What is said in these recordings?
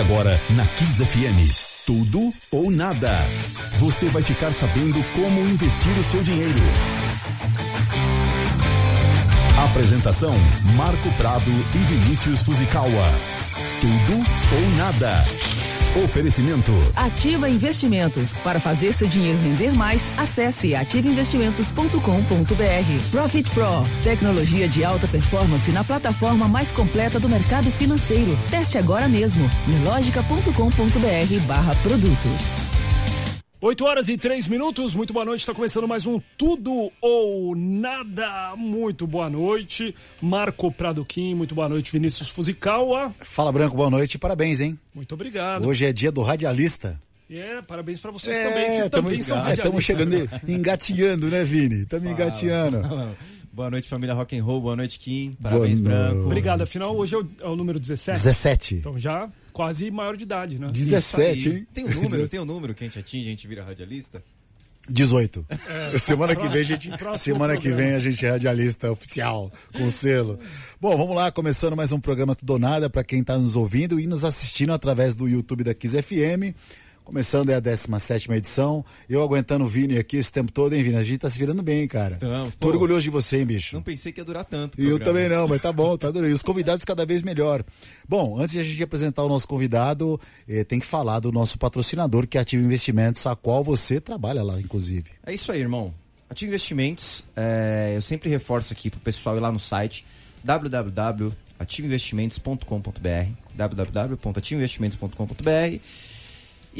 agora na Kiss FM. Tudo ou nada. Você vai ficar sabendo como investir o seu dinheiro. Apresentação: Marco Prado e Vinícius Fuzikawa. Tudo ou nada. Oferecimento. Ativa Investimentos. Para fazer seu dinheiro render mais, acesse ativainvestimentos.com.br. Profit Pro. Tecnologia de alta performance na plataforma mais completa do mercado financeiro. Teste agora mesmo. Nelogica.com.br barra produtos. 8 horas e 3 minutos, muito boa noite. Está começando mais um Tudo ou Nada. Muito boa noite. Marco Pradoquim, muito boa noite. Vinícius Fuzikawa. Fala Branco, boa noite parabéns, hein? Muito obrigado. Hoje é dia do radialista. É, parabéns para vocês é, também, que tamo, também são radialistas. Estamos chegando, engateando, né, Vini? Estamos engateando. Boa noite, família Rock and Roll. Boa noite, Kim. Parabéns, boa Branco. Obrigado. Afinal, hoje é o, é o número 17. 17. Então já quase maior de idade, né? 17, hein? Tem um número, tem um número que a gente atinge, a gente vira radialista? 18. É, semana que vem a gente, semana que vem a gente é radialista oficial com selo. Bom, vamos lá, começando mais um programa Tudo Nada para quem está nos ouvindo e nos assistindo através do YouTube da Kiss FM. Começando é a 17 edição. Eu aguentando o Vini aqui esse tempo todo, hein, Vini? A gente tá se virando bem, cara. Estamos. Tô orgulhoso de você, hein, bicho? Não pensei que ia durar tanto. Eu também não, mas tá bom, tá durando. E os convidados cada vez melhor. Bom, antes de a gente apresentar o nosso convidado, eh, tem que falar do nosso patrocinador, que é Ativo Investimentos, a qual você trabalha lá, inclusive. É isso aí, irmão. Ativo Investimentos, é, eu sempre reforço aqui pro pessoal ir lá no site www.ativoinvestimentos.com.br www.ativoinvestimentos.com.br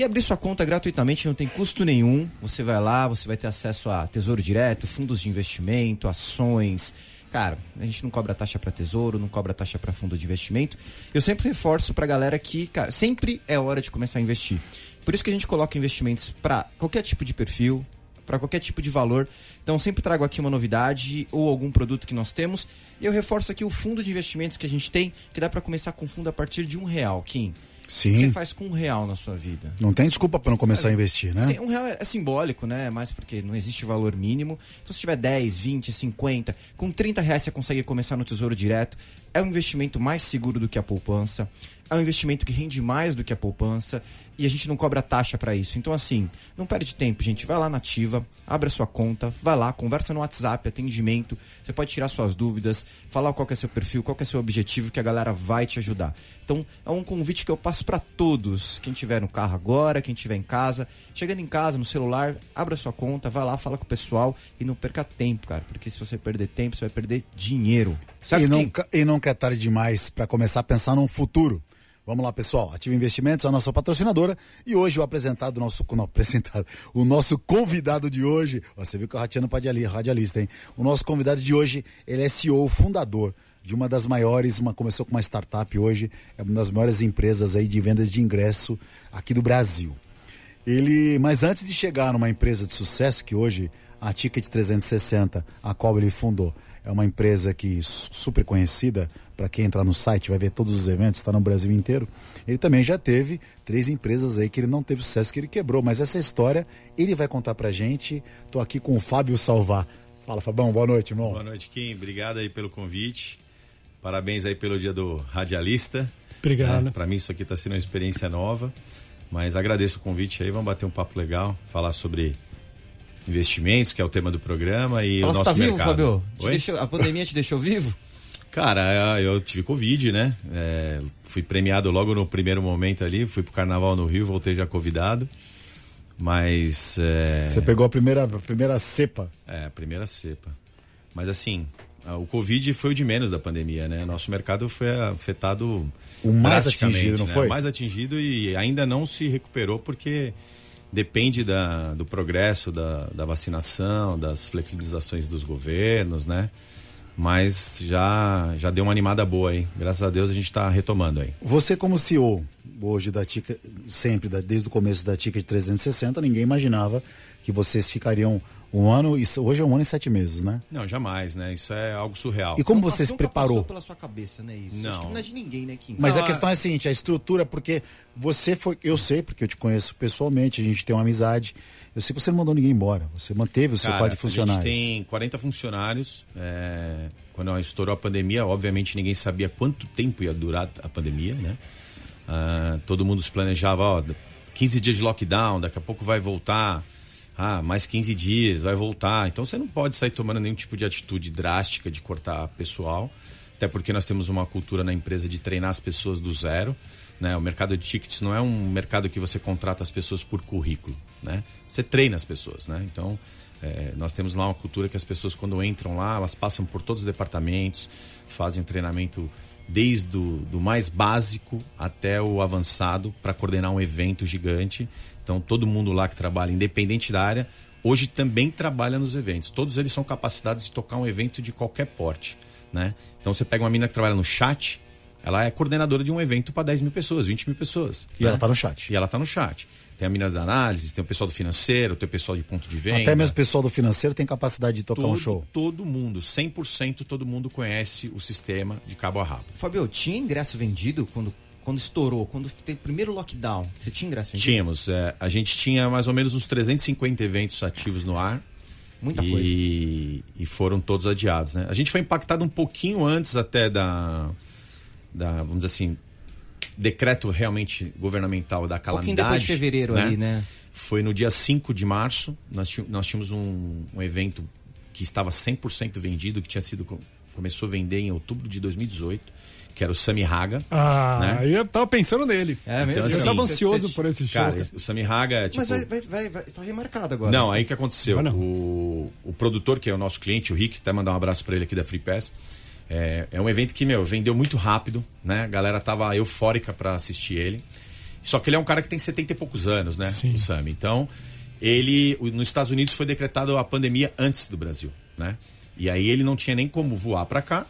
e abrir sua conta gratuitamente não tem custo nenhum. Você vai lá, você vai ter acesso a tesouro direto, fundos de investimento, ações. Cara, a gente não cobra taxa para tesouro, não cobra taxa para fundo de investimento. Eu sempre reforço pra galera que, cara, sempre é hora de começar a investir. Por isso que a gente coloca investimentos para qualquer tipo de perfil, para qualquer tipo de valor. Então sempre trago aqui uma novidade ou algum produto que nós temos. E eu reforço aqui o fundo de investimentos que a gente tem, que dá para começar com fundo a partir de um real, Kim. Sim. Você faz com um real na sua vida? Não tem desculpa para não começar a investir, né? Um real é simbólico, né? Mais porque não existe valor mínimo. Então, se tiver 10, 20, 50, com 30 reais você consegue começar no Tesouro Direto. É um investimento mais seguro do que a poupança é um investimento que rende mais do que a poupança e a gente não cobra taxa para isso. Então, assim, não perde tempo, gente. Vai lá na Ativa, abre a sua conta, vai lá, conversa no WhatsApp, atendimento. Você pode tirar suas dúvidas, falar qual é seu perfil, qual é seu objetivo, que a galera vai te ajudar. Então, é um convite que eu passo para todos. Quem tiver no carro agora, quem tiver em casa, chegando em casa, no celular, abra a sua conta, vai lá, fala com o pessoal e não perca tempo, cara. Porque se você perder tempo, você vai perder dinheiro. Sabe e, não, e nunca é tarde demais para começar a pensar num futuro. Vamos lá, pessoal. Ativa Investimentos, a nossa patrocinadora. E hoje o apresentado, nosso, não, apresentado, o nosso convidado de hoje. Você viu que eu rateando para radialista, hein? O nosso convidado de hoje, ele é CEO, fundador de uma das maiores, uma, começou com uma startup hoje, é uma das maiores empresas aí de vendas de ingresso aqui do Brasil. Ele, mas antes de chegar numa empresa de sucesso, que hoje a Ticket 360, a qual ele fundou, é uma empresa que super conhecida, para quem entrar no site vai ver todos os eventos, está no Brasil inteiro. Ele também já teve três empresas aí que ele não teve sucesso, que ele quebrou, mas essa história ele vai contar pra gente. Tô aqui com o Fábio Salvar. Fala, Fabão, boa noite, irmão. Boa noite, Kim. Obrigado aí pelo convite. Parabéns aí pelo dia do radialista. Obrigado. É, para mim isso aqui está sendo uma experiência nova, mas agradeço o convite aí, vamos bater um papo legal, falar sobre investimentos, que é o tema do programa e Fala, o nosso tá mercado. Fábio? Deixou, a pandemia te deixou vivo? Cara, eu tive Covid, né? É, fui premiado logo no primeiro momento ali, fui pro carnaval no Rio, voltei já convidado. Mas. É... Você pegou a primeira, a primeira cepa? É, a primeira cepa. Mas assim, o Covid foi o de menos da pandemia, né? Nosso mercado foi afetado. O mais atingido, não né? foi? O mais atingido e ainda não se recuperou porque depende da, do progresso da, da vacinação, das flexibilizações dos governos, né? Mas já, já deu uma animada boa aí. Graças a Deus a gente está retomando aí. Você como CEO hoje da Tica, sempre, desde o começo da Tica de 360, ninguém imaginava que vocês ficariam um ano, isso, hoje é um ano e sete meses, né? Não, jamais, né? Isso é algo surreal. E como você se preparou? Passou pela sua cabeça, né? Isso. Não. Acho que não é de ninguém, né, Kim? Mas não, a questão é a seguinte, a estrutura, porque você foi, eu sei, porque eu te conheço pessoalmente, a gente tem uma amizade. Eu sei que você não mandou ninguém embora, você manteve o seu quadro de funcionários. A gente tem 40 funcionários. É, quando estourou a pandemia, obviamente ninguém sabia quanto tempo ia durar a pandemia, né? Ah, todo mundo se planejava, ó, 15 dias de lockdown, daqui a pouco vai voltar. Ah, mais 15 dias, vai voltar. Então você não pode sair tomando nenhum tipo de atitude drástica de cortar pessoal. Até porque nós temos uma cultura na empresa de treinar as pessoas do zero. Né? O mercado de tickets não é um mercado que você contrata as pessoas por currículo. Né? Você treina as pessoas. Né? Então, é, nós temos lá uma cultura que as pessoas, quando entram lá, elas passam por todos os departamentos, fazem um treinamento desde o do mais básico até o avançado para coordenar um evento gigante. Então, todo mundo lá que trabalha, independente da área, hoje também trabalha nos eventos. Todos eles são capacitados de tocar um evento de qualquer porte. Né? Então, você pega uma mina que trabalha no chat, ela é coordenadora de um evento para 10 mil pessoas, 20 mil pessoas. E né? ela está no chat. E ela está no chat. Tem a mina da análise, tem o pessoal do financeiro, tem o pessoal de ponto de venda. Até mesmo o pessoal do financeiro tem capacidade de tocar todo, um show. Todo mundo, 100% todo mundo conhece o sistema de cabo a rabo. Fabio, tinha ingresso vendido quando, quando estourou, quando teve o primeiro lockdown? Você tinha ingresso vendido? Tínhamos. É, a gente tinha mais ou menos uns 350 eventos ativos no ar. Muita e, coisa. E foram todos adiados, né? A gente foi impactado um pouquinho antes até da, da vamos dizer assim, decreto realmente governamental da Um pouquinho calamidade. depois de fevereiro ali, né? Foi no dia 5 de março, nós, tí- nós tínhamos um, um evento que estava 100% vendido, que tinha sido co- começou a vender em outubro de 2018, que era o Sami Haga. Ah, Né? eu tava pensando nele. É mesmo? Então, eu assim, tava você- ansioso você- por esse show. Cara, o Sami Haga é tipo... Mas vai, vai, vai, vai, tá remarcado agora. Não, aí que aconteceu. Não. O, o produtor, que é o nosso cliente, o Rick, até mandar um abraço pra ele aqui da Free Pass. É, é um evento que, meu, vendeu muito rápido, né? A galera tava eufórica pra assistir ele. Só que ele é um cara que tem 70 e poucos anos, né? Sim. O Sami. Então, ele, nos Estados Unidos foi decretado a pandemia antes do Brasil, né? E aí ele não tinha nem como voar pra cá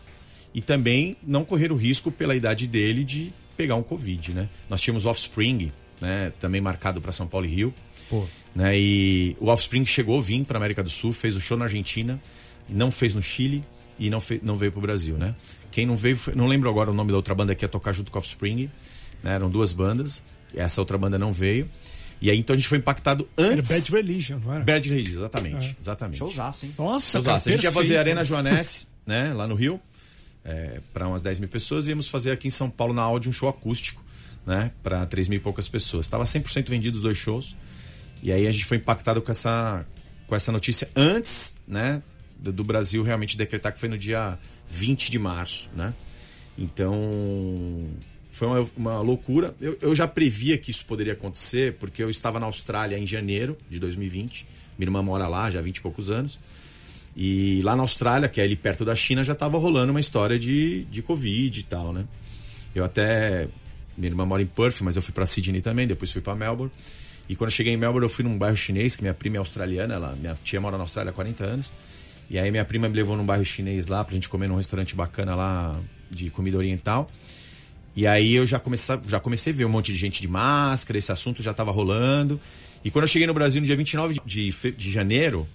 e também não correr o risco pela idade dele de pegar um Covid, né? Nós tínhamos Offspring, né? Também marcado pra São Paulo e Rio. Pô. Né? E o Offspring chegou a vir para América do Sul, fez o show na Argentina, e não fez no Chile e não, fe- não veio pro Brasil, né? Quem não veio, foi- não lembro agora o nome da outra banda que ia tocar junto com o Offspring, né? Eram duas bandas, essa outra banda não veio. E aí então a gente foi impactado Era antes. Bad Religion, não era? Bad Religion, exatamente, exatamente. Showzaço, hein? Nossa, Showzaço. cara, a gente ia fazer. Arena Joanesse, né, lá no Rio, para umas 10 mil pessoas, e íamos fazer aqui em São Paulo, na Audi, um show acústico, né, para 3 mil e poucas pessoas. Estava 100% vendido os dois shows, e aí a gente foi impactado com essa, com essa notícia antes, né, do, Brasil realmente decretar que foi no dia 20 de março, né. Então, foi uma, uma loucura. Eu, eu já previa que isso poderia acontecer, porque eu estava na Austrália em janeiro de 2020. Minha irmã mora lá já há 20 e poucos anos. E lá na Austrália, que é ali perto da China, já estava rolando uma história de, de Covid e tal, né? Eu até. Minha irmã mora em Perth, mas eu fui para Sydney também, depois fui para Melbourne. E quando eu cheguei em Melbourne, eu fui num bairro chinês, que minha prima é australiana, ela, minha tia mora na Austrália há 40 anos. E aí minha prima me levou num bairro chinês lá pra gente comer num restaurante bacana lá de comida oriental. E aí eu já comecei, já comecei a ver um monte de gente de máscara, esse assunto já estava rolando. E quando eu cheguei no Brasil no dia 29 de, de, de janeiro,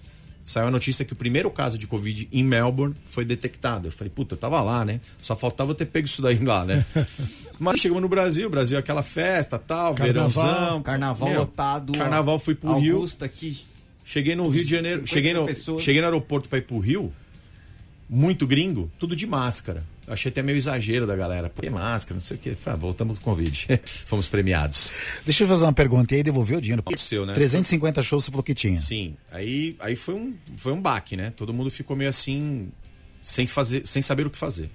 saiu a notícia que o primeiro caso de Covid em Melbourne foi detectado. Eu falei, puta, eu tava lá, né? Só faltava eu ter pego isso daí lá, né? Mas chegamos no Brasil, Brasil é aquela festa, tal, Carnaval. verãozão. Carnaval Meu, lotado. Carnaval fui pro Rio. Augusta aqui. Cheguei no Rio de Janeiro, 50 cheguei no, pessoas. cheguei no aeroporto pra ir pro Rio, muito gringo, tudo de máscara. Achei até meio exagero da galera. Pô, que máscara, não sei o quê. Falei, ah, voltamos com o Covid. Fomos premiados. Deixa eu fazer uma pergunta. E aí devolveu o dinheiro? Aconteceu, né? 350 shows você falou que tinha. Sim. Aí, aí foi, um, foi um baque, né? Todo mundo ficou meio assim, sem, fazer, sem saber o que fazer.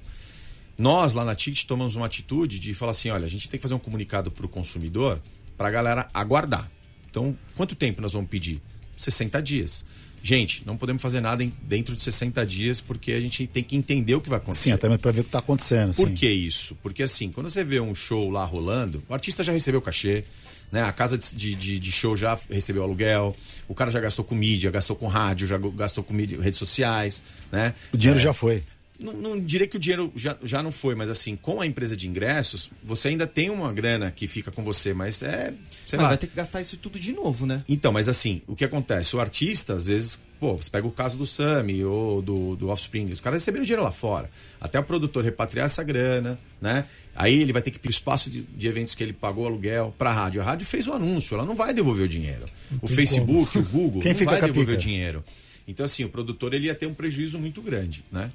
Nós, lá na TIT, tomamos uma atitude de falar assim: olha, a gente tem que fazer um comunicado pro consumidor pra galera aguardar. Então, quanto tempo nós vamos pedir? 60 dias. Gente, não podemos fazer nada em- dentro de 60 dias porque a gente tem que entender o que vai acontecer. Sim, até mesmo pra ver o que tá acontecendo. Por sim. que isso? Porque assim, quando você vê um show lá rolando, o artista já recebeu cachê, né? A casa de, de, de show já recebeu aluguel, o cara já gastou com mídia, gastou com rádio, já gastou com mídia, redes sociais, né? O dinheiro É, já foi. Não, não diria que o dinheiro já, já não foi, mas assim, com a empresa de ingressos, você ainda tem uma grana que fica com você, mas é. Sei Mas lá. vai ter que gastar isso tudo de novo, né? Então, mas assim, o que acontece? O artista, às vezes, pô, você pega o caso do Sami ou do, do Offspring, os caras receberam dinheiro lá fora. Até o produtor repatriar essa grana, né? Aí ele vai ter que pedir o espaço de, de eventos que ele pagou aluguel pra rádio. A rádio fez o anúncio, ela não vai devolver o dinheiro. O Facebook, o Google, Quem não fica vai devolver o dinheiro. Então, assim, o produtor ele ia ter um prejuízo muito grande, né?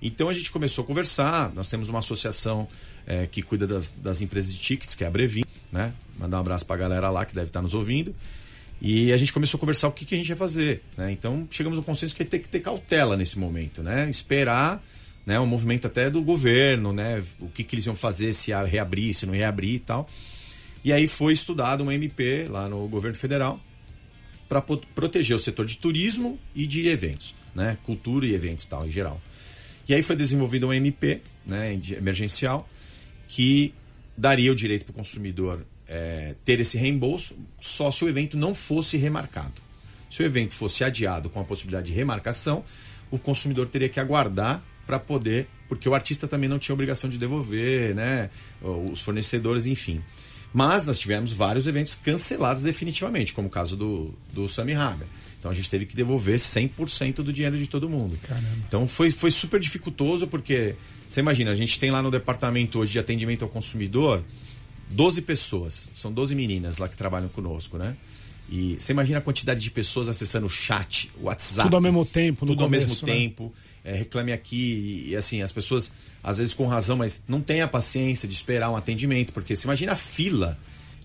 Então a gente começou a conversar. Nós temos uma associação é, que cuida das, das, empresas de tickets, que é a Brevin, né? Mandar um abraço para a galera lá que deve estar nos ouvindo. E a gente começou a conversar o que, que a gente ia fazer. Né? Então chegamos ao consenso que tem que ter cautela nesse momento, né? Esperar né, um movimento até do governo, né? O que, que eles iam fazer, se ia reabrir, se não ia e tal. E aí foi estudado uma MP lá no governo federal para proteger o setor de turismo e de eventos, né? Cultura e eventos tal, em geral. E aí foi desenvolvida uma MP né, emergencial que daria o direito para o consumidor é, ter esse reembolso só se o evento não fosse remarcado. Se o evento fosse adiado com a possibilidade de remarcação, o consumidor teria que aguardar para poder, porque o artista também não tinha obrigação de devolver, né? Os fornecedores, enfim. Mas nós tivemos vários eventos cancelados definitivamente, como o caso do, do Sami Haga. Então a gente teve que devolver 100% do dinheiro de todo mundo. Caramba. Então foi, foi super dificultoso, porque você imagina, a gente tem lá no departamento hoje de atendimento ao consumidor 12 pessoas, são 12 meninas lá que trabalham conosco, né? E você imagina a quantidade de pessoas acessando o chat, o WhatsApp. Tudo ao mesmo tempo, Tudo começo, ao mesmo né? tempo. É, reclame aqui. E, e, assim, as pessoas, às vezes com razão, mas não tem a paciência de esperar um atendimento. Porque você imagina a fila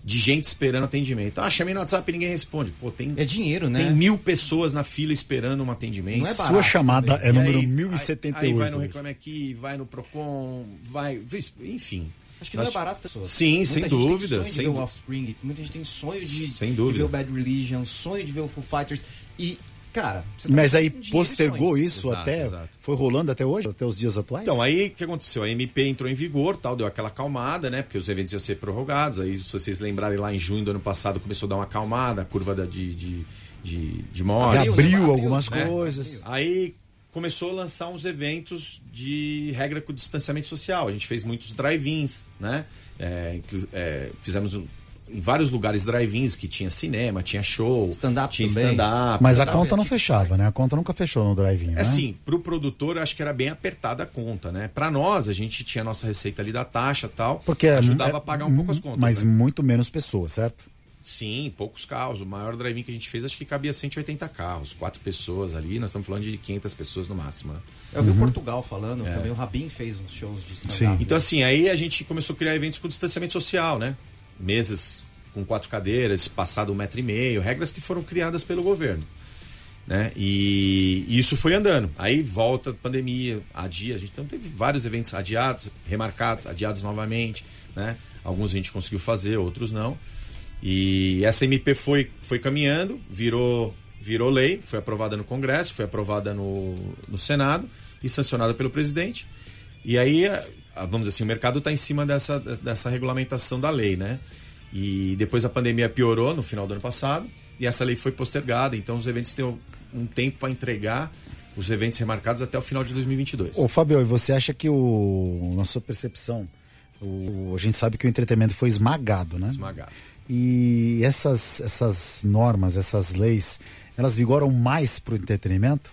de gente esperando atendimento. Ah, chamei no WhatsApp e ninguém responde. Pô, tem. É dinheiro, né? Tem mil pessoas na fila esperando um atendimento. Não é barato, Sua chamada também. é número aí, 1078. Aí, aí vai no Reclame Aqui, vai no Procon, vai. Enfim. Acho que não é barato, pessoas. Sim, muita sem dúvida. Tem sonho sem de ver o Offspring, muita gente tem sonho de, sem de ver o Bad Religion, sonho de ver o Foo Fighters. E, cara. Tá Mas aí postergou isso exato, até. Exato. Foi rolando até hoje, até os dias atuais? Então, aí o que aconteceu? A MP entrou em vigor, tal, deu aquela acalmada, né? Porque os eventos iam ser prorrogados. Aí, se vocês lembrarem, lá em junho do ano passado começou a dar uma acalmada, a curva de, de, de, de morte. Abriu algumas né? coisas. Aí começou a lançar uns eventos de regra com distanciamento social. A gente fez muitos drive-ins, né? É, é, fizemos em vários lugares drive-ins que tinha cinema, tinha show, stand-up tinha stand-up. Mas a conta não fechava, né? A conta nunca fechou no drive-in. É né? assim, pro produtor acho que era bem apertada a conta, né? Para nós, a gente tinha a nossa receita ali da taxa tal, porque é ajudava é, a pagar um pouco as contas. Mas né? muito menos pessoas, certo? Sim, poucos carros. O maior drive-in que a gente fez acho que cabia 180 carros, quatro pessoas ali. Nós estamos falando de 500 pessoas no máximo. Né? Eu vi uhum. Portugal falando, é. também o Rabin fez uns shows de stand Então assim, aí a gente começou a criar eventos com distanciamento social, né? Mesas com quatro cadeiras, passado um metro e meio, regras que foram criadas pelo governo. Né? E, e isso foi andando. Aí volta a pandemia, adia. A gente então teve vários eventos adiados, remarcados, adiados novamente. Né? Alguns a gente conseguiu fazer, outros não. E essa MP foi, foi caminhando, virou, virou lei, foi aprovada no Congresso, foi aprovada no, no Senado e sancionada pelo presidente. E aí, vamos dizer assim, o mercado está em cima dessa, dessa regulamentação da lei, né? E depois a pandemia piorou no final do ano passado e essa lei foi postergada. Então os eventos têm um tempo para entregar os eventos remarcados até o final de 2022. Ô Fabio, e você acha que o, na sua percepção, o, a gente sabe que o entretenimento foi esmagado, né? Esmagado. E essas, essas normas, essas leis, elas vigoram mais para o entretenimento?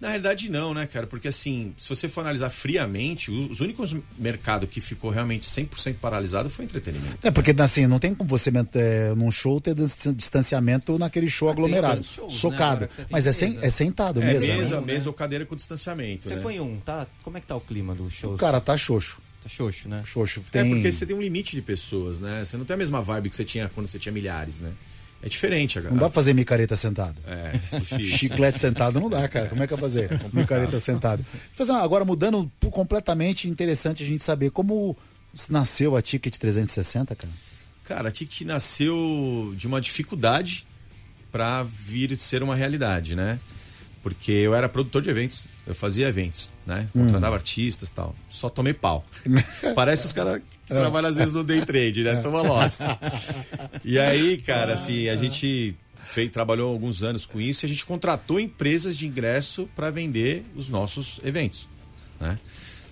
Na realidade, não, né, cara? Porque assim, se você for analisar friamente, os únicos mercados que ficou realmente 100% paralisado foi o entretenimento. É, porque assim, não tem como você é, num show ter distanciamento naquele show ah, aglomerado. Shows, né, socado. Né? Mas é, sem, é sentado, é, mesa. Mesa, né? mesa ou cadeira com distanciamento. Você né? foi em um, tá? Como é que tá o clima do show? O cara tá xoxo. Tá xoxo, né? Xoxo. É, tem... É porque você tem um limite de pessoas, né? Você não tem a mesma vibe que você tinha quando você tinha milhares, né? É diferente agora. Não dá pra fazer micareta sentado. É, difícil. Chiclete sentado não dá, cara. Como é que vai fazer? É micareta sentado. Fazer agora mudando completamente interessante a gente saber como nasceu a Ticket 360, cara. Cara, a Ticket nasceu de uma dificuldade para vir ser uma realidade, né? Porque eu era produtor de eventos, eu fazia eventos, né? Contratava hum. artistas tal. Só tomei pau. Parece os caras que é. trabalham às vezes no day trade, né? Toma loss. E aí, cara, assim, a gente fez, trabalhou alguns anos com isso e a gente contratou empresas de ingresso para vender os nossos eventos, né?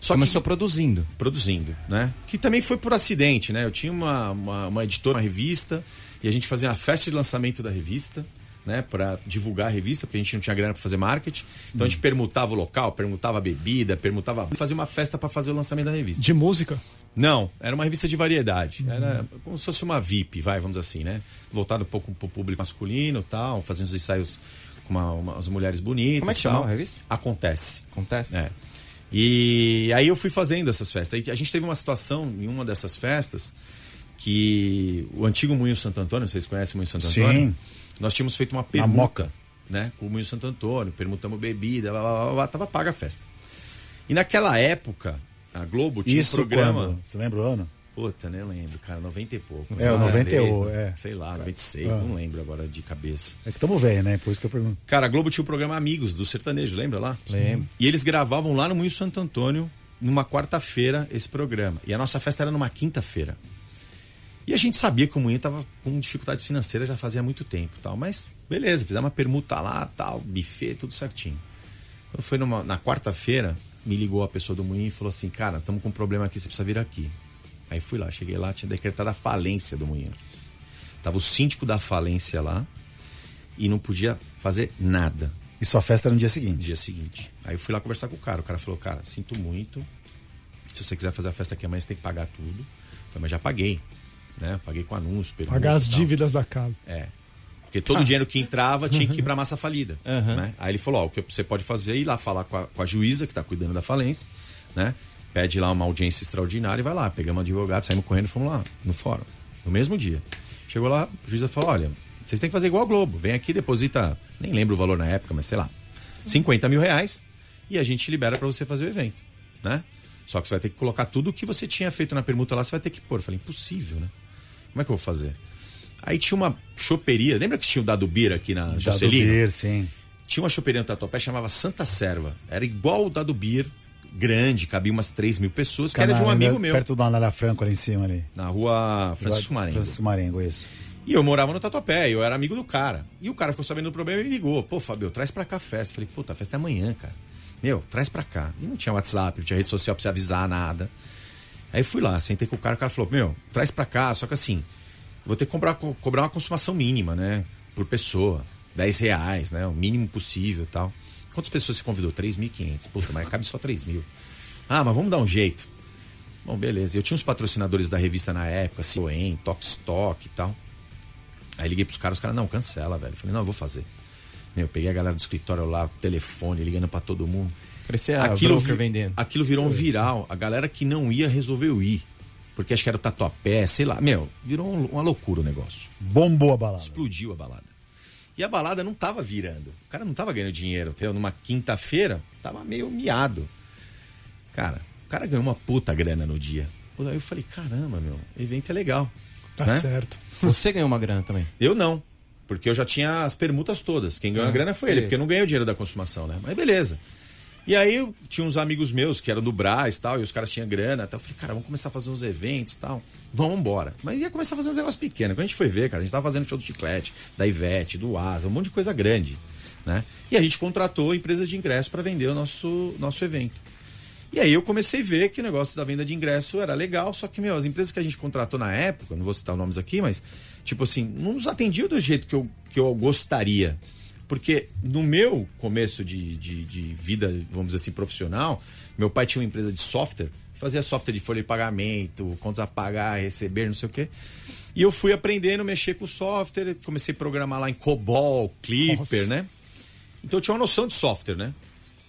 Só Começou que, produzindo. Produzindo, né? Que também foi por acidente, né? Eu tinha uma, uma, uma editora, uma revista, e a gente fazia uma festa de lançamento da revista né, para divulgar a revista, porque a gente não tinha grana para fazer marketing. Então hum. a gente permutava o local, permutava a bebida, permutava. fazia uma festa para fazer o lançamento da revista. De música? Não, era uma revista de variedade. Hum. Era como se fosse uma VIP, vai, vamos assim, né? Voltado um pouco para o público masculino tal, fazia uns ensaios com uma, umas mulheres bonitas. Como é que chamava a revista? Acontece. Acontece? É. E aí eu fui fazendo essas festas. A gente teve uma situação em uma dessas festas que o antigo Moinho Santo Antônio, vocês conhecem o Moinho Santo Sim. Nós tínhamos feito uma permuta, Moca. né? Com o Moinho Santo Antônio, permutamos bebida, blá, blá, blá, blá, tava paga a festa. E naquela época, a Globo tinha Isso um programa. quando? Você lembra o ano? Puta, nem lembro, cara, 90 e pouco. É, o 91, 93, é. Sei lá, 96, Ah. não lembro agora de cabeça. É que estamos velho, né? Por isso que eu pergunto. Cara, a Globo tinha o programa Amigos do Sertanejo, lembra lá? Lembro. E eles gravavam lá no Moinho Santo Antônio, numa quarta-feira, esse programa. E a nossa festa era numa quinta-feira. E a gente sabia que o Moinho tava com dificuldades financeiras já fazia muito tempo tal. Mas beleza, fizemos uma permuta lá, tal, buffet, tudo certinho. Quando foi numa- na quarta-feira, me ligou a pessoa do Moinho e falou assim: Cara, estamos com um problema aqui, você precisa vir aqui. Aí fui lá, cheguei lá, tinha decretado a falência do Moinho. Tava o síndico da falência lá e não podia fazer nada E sua festa era no dia seguinte. dia seguinte. Aí eu fui lá conversar com o cara. O cara falou, cara, sinto muito. Se você quiser fazer a festa aqui amanhã, você tem que pagar tudo. Eu falei, mas já paguei. Né? Paguei com anúncio, Pagar as dívidas da casa. É. Porque todo o dinheiro que entrava tinha que ir pra massa falida. Aham. Né? Aí ele falou: ó, o que você pode fazer é ir lá falar com a, com a juíza que tá cuidando da falência, né? Pede lá uma audiência extraordinária e vai lá. Pegamos advogado, saímos correndo e fomos lá, no fórum. No mesmo dia. Chegou lá, a juíza falou: olha, vocês têm que fazer igual a Globo. Vem aqui, deposita, nem lembro o valor na época, mas sei lá, 50 mil reais e a gente libera pra você fazer o evento, né? Só que você vai ter que colocar tudo o que você tinha feito na permuta lá, você vai ter que pôr. Eu falei, impossível, né? Como é que eu vou fazer? Aí tinha uma choperia, lembra que tinha o Dado Beer aqui na Dado Juscelino? Beer, sim. Tinha uma choperia no Tatuapé, chamava Santa Serva. Era igual o Dado Beer, grande, cabia umas 3 mil pessoas, que era de um amigo meu. Perto do Anara Franco ali em cima ali. Na rua Francisco Marengo. Francisco Marengo, isso. E eu morava no Tatuapé, eu era amigo do cara. E o cara ficou sabendo do problema e me ligou. Pô, Fabio, traz pra cá a festa. Falei, puta, a festa é amanhã, cara. Meu, traz pra cá. E não tinha WhatsApp, não tinha rede social pra você avisar nada. Aí fui lá, sentei com o cara, o cara falou, meu, traz pra cá, só que assim, vou ter que cobrar, co- cobrar uma consumação mínima, né? Por pessoa. 10 reais, né? O mínimo possível tal. Quantas pessoas você convidou? 3.500. Puta, mas cabe só 3 mil. Ah, mas vamos dar um jeito. Bom, beleza. Eu tinha uns patrocinadores da revista na época, Cioen, Tokstok e tal. Aí liguei pros caras, os caras, não, cancela, velho. Eu falei, não, eu vou fazer. Meu, peguei a galera do escritório lá, telefone, ligando pra todo mundo. Parecia broker vi- vendendo. aquilo virou um viral. A galera que não ia resolveu ir. Porque acho que era o tatuapé, sei lá. Meu, virou um- uma loucura o negócio. Bombou a balada. Explodiu a balada. E a balada não tava virando. O cara não tava ganhando dinheiro. Entendeu? Numa quinta-feira, tava meio miado. Cara, o cara ganhou uma puta grana no dia. Aí eu falei, caramba, meu, evento é legal. Tá né? certo. Você ganhou uma grana também. Eu não. Porque eu já tinha as permutas todas. Quem ganhou Ah, a grana foi ele, porque eu não ganhei o dinheiro da consumação, né? Mas beleza. E aí tinha uns amigos meus que eram do Brás e tal, e os caras tinham grana. Então eu falei, cara, vamos começar a fazer uns eventos e tal. Vamos embora. Mas ia começar a fazer uns negócios pequenos. Quando a gente foi ver, cara, a gente tava fazendo show do Chiclete, da Ivete, do Asa, um monte de coisa grande. Né? E a gente contratou empresas de ingresso para vender o nosso, nosso evento. E aí eu comecei a ver que o negócio da venda de ingresso era legal, só que, meu, as empresas que a gente contratou na época, não vou citar nomes aqui, mas, tipo assim, não nos atendiam do jeito que eu, que eu gostaria. Porque no meu começo de, de, de vida, vamos dizer assim, profissional, meu pai tinha uma empresa de software, fazia software de folha de pagamento, contas a pagar, receber, não sei o quê. E eu fui aprendendo a mexer com software, comecei a programar lá em COBOL, Clipper, Nossa. né? Então eu tinha uma noção de software, né?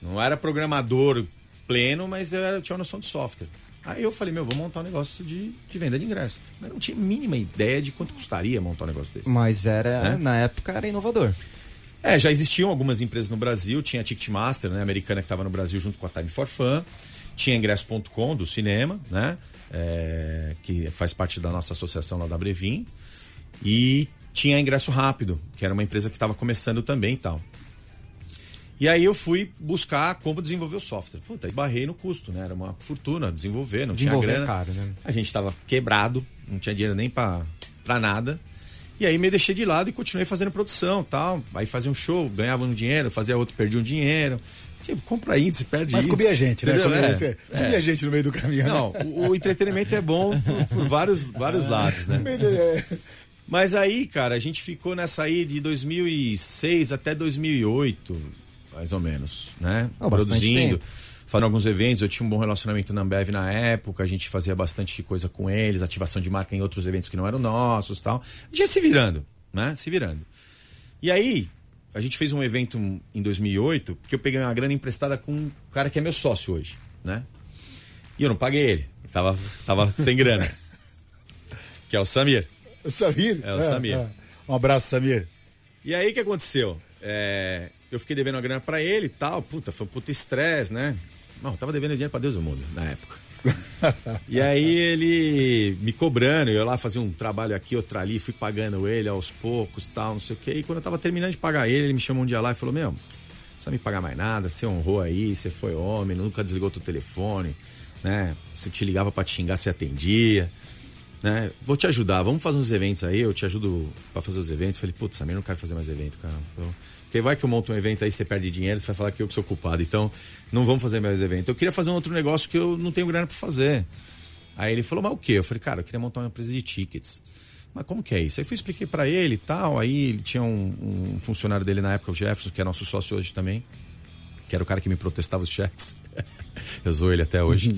Não era programador pleno, mas eu era- tinha uma noção de software. Aí eu falei, meu, vou montar um negócio de, de venda de ingresso. Mas não tinha a mínima ideia de quanto custaria montar um negócio desse. Mas era, Né? na época, era inovador. É, já existiam algumas empresas no Brasil. Tinha a Ticketmaster, né, americana, que estava no Brasil junto com a Time for Fun. Tinha ingresso.com do cinema, né? é, que faz parte da nossa associação lá da Brevin. E tinha ingresso rápido, que era uma empresa que estava começando também e tal. E aí eu fui buscar como desenvolver o software. Puta, barrei no custo, né? Era uma fortuna desenvolver, não Desenvolver tinha grana. caro, né? A gente tava quebrado, não tinha dinheiro nem pra nada. E aí me deixei de lado e continuei fazendo produção tal. Aí fazia um show, ganhava um dinheiro, fazia outro, perdia um dinheiro. Tipo, compra índice, perde Mas índice. comia gente, né? Comia, É, é. comia gente no meio do caminho. né? Não, o, o entretenimento é bom por, por vários, vários lados, né? É. Mas aí, cara, a gente ficou nessa aí de 2006 até 2008, mais ou menos, né? Bastante Produzindo. Fazendo alguns eventos. Eu tinha um bom relacionamento na Ambev na época, a gente fazia bastante coisa com eles, ativação de marca em outros eventos que não eram nossos tal. A gente ia se virando, né? Se virando. E aí, a gente fez um evento em 2008, que eu peguei uma grana emprestada com um cara que é meu sócio hoje. né? E eu não paguei ele. Tava, tava sem grana. Que é o Samir. O Samir? É, o Samir. Um abraço, Samir. E aí o que aconteceu? É, eu fiquei devendo uma grana pra ele e tal. Puta, foi um puta estresse, né? Não, tava devendo dinheiro pra Deus do mundo na época. e aí ele me cobrando, eu lá fazia um trabalho aqui, outro ali, fui pagando ele aos poucos, tal, não sei o quê. E quando eu tava terminando de pagar ele, ele me chamou um dia lá e falou: Meu, não precisa me pagar mais nada, você honrou aí, você foi homem, nunca desligou teu telefone, né? Se eu te ligava pra te xingar, você atendia. Né? Vou te ajudar, vamos fazer uns eventos aí, eu te ajudo pra fazer os eventos. Falei, putz, Samir, não quero fazer mais evento, cara. Então, porque vai que eu monto um evento aí, você perde dinheiro, você vai falar que eu que sou culpado. Então, não vamos fazer mais evento. Eu queria fazer um outro negócio que eu não tenho grana pra fazer. Aí ele falou, mas o quê? Eu falei, cara, eu queria montar uma empresa de tickets. Mas como que é isso? Aí fui expliquei para ele e tal. Aí ele tinha um, um, funcionário dele na época, o Jefferson, que é nosso sócio hoje também, que era o cara que me protestava os cheques. eu sou ele até hoje.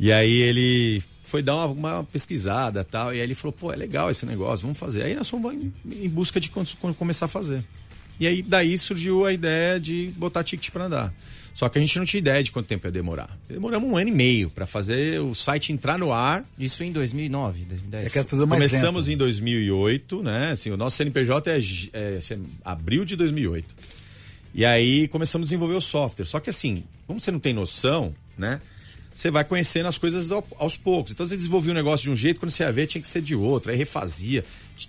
e aí ele foi dar uma, uma, pesquisada tal. E aí ele falou, pô, é legal esse negócio, vamos fazer. Aí nós fomos em, em busca de começar a fazer. E aí daí surgiu a ideia de botar ticket para andar. Só que a gente não tinha ideia de quanto tempo ia demorar. Demoramos um ano e meio para fazer o site entrar no ar. Isso em 2009, 2010. É que é tudo mais Começamos lento. em 2008, né? Assim, o nosso CNPJ é, é assim, abril de 2008. E aí começamos a desenvolver o software. Só que assim, como você não tem noção, né? Você vai conhecendo as coisas aos poucos. Então você desenvolvia um negócio de um jeito, quando você ia ver, tinha que ser de outro. Aí refazia.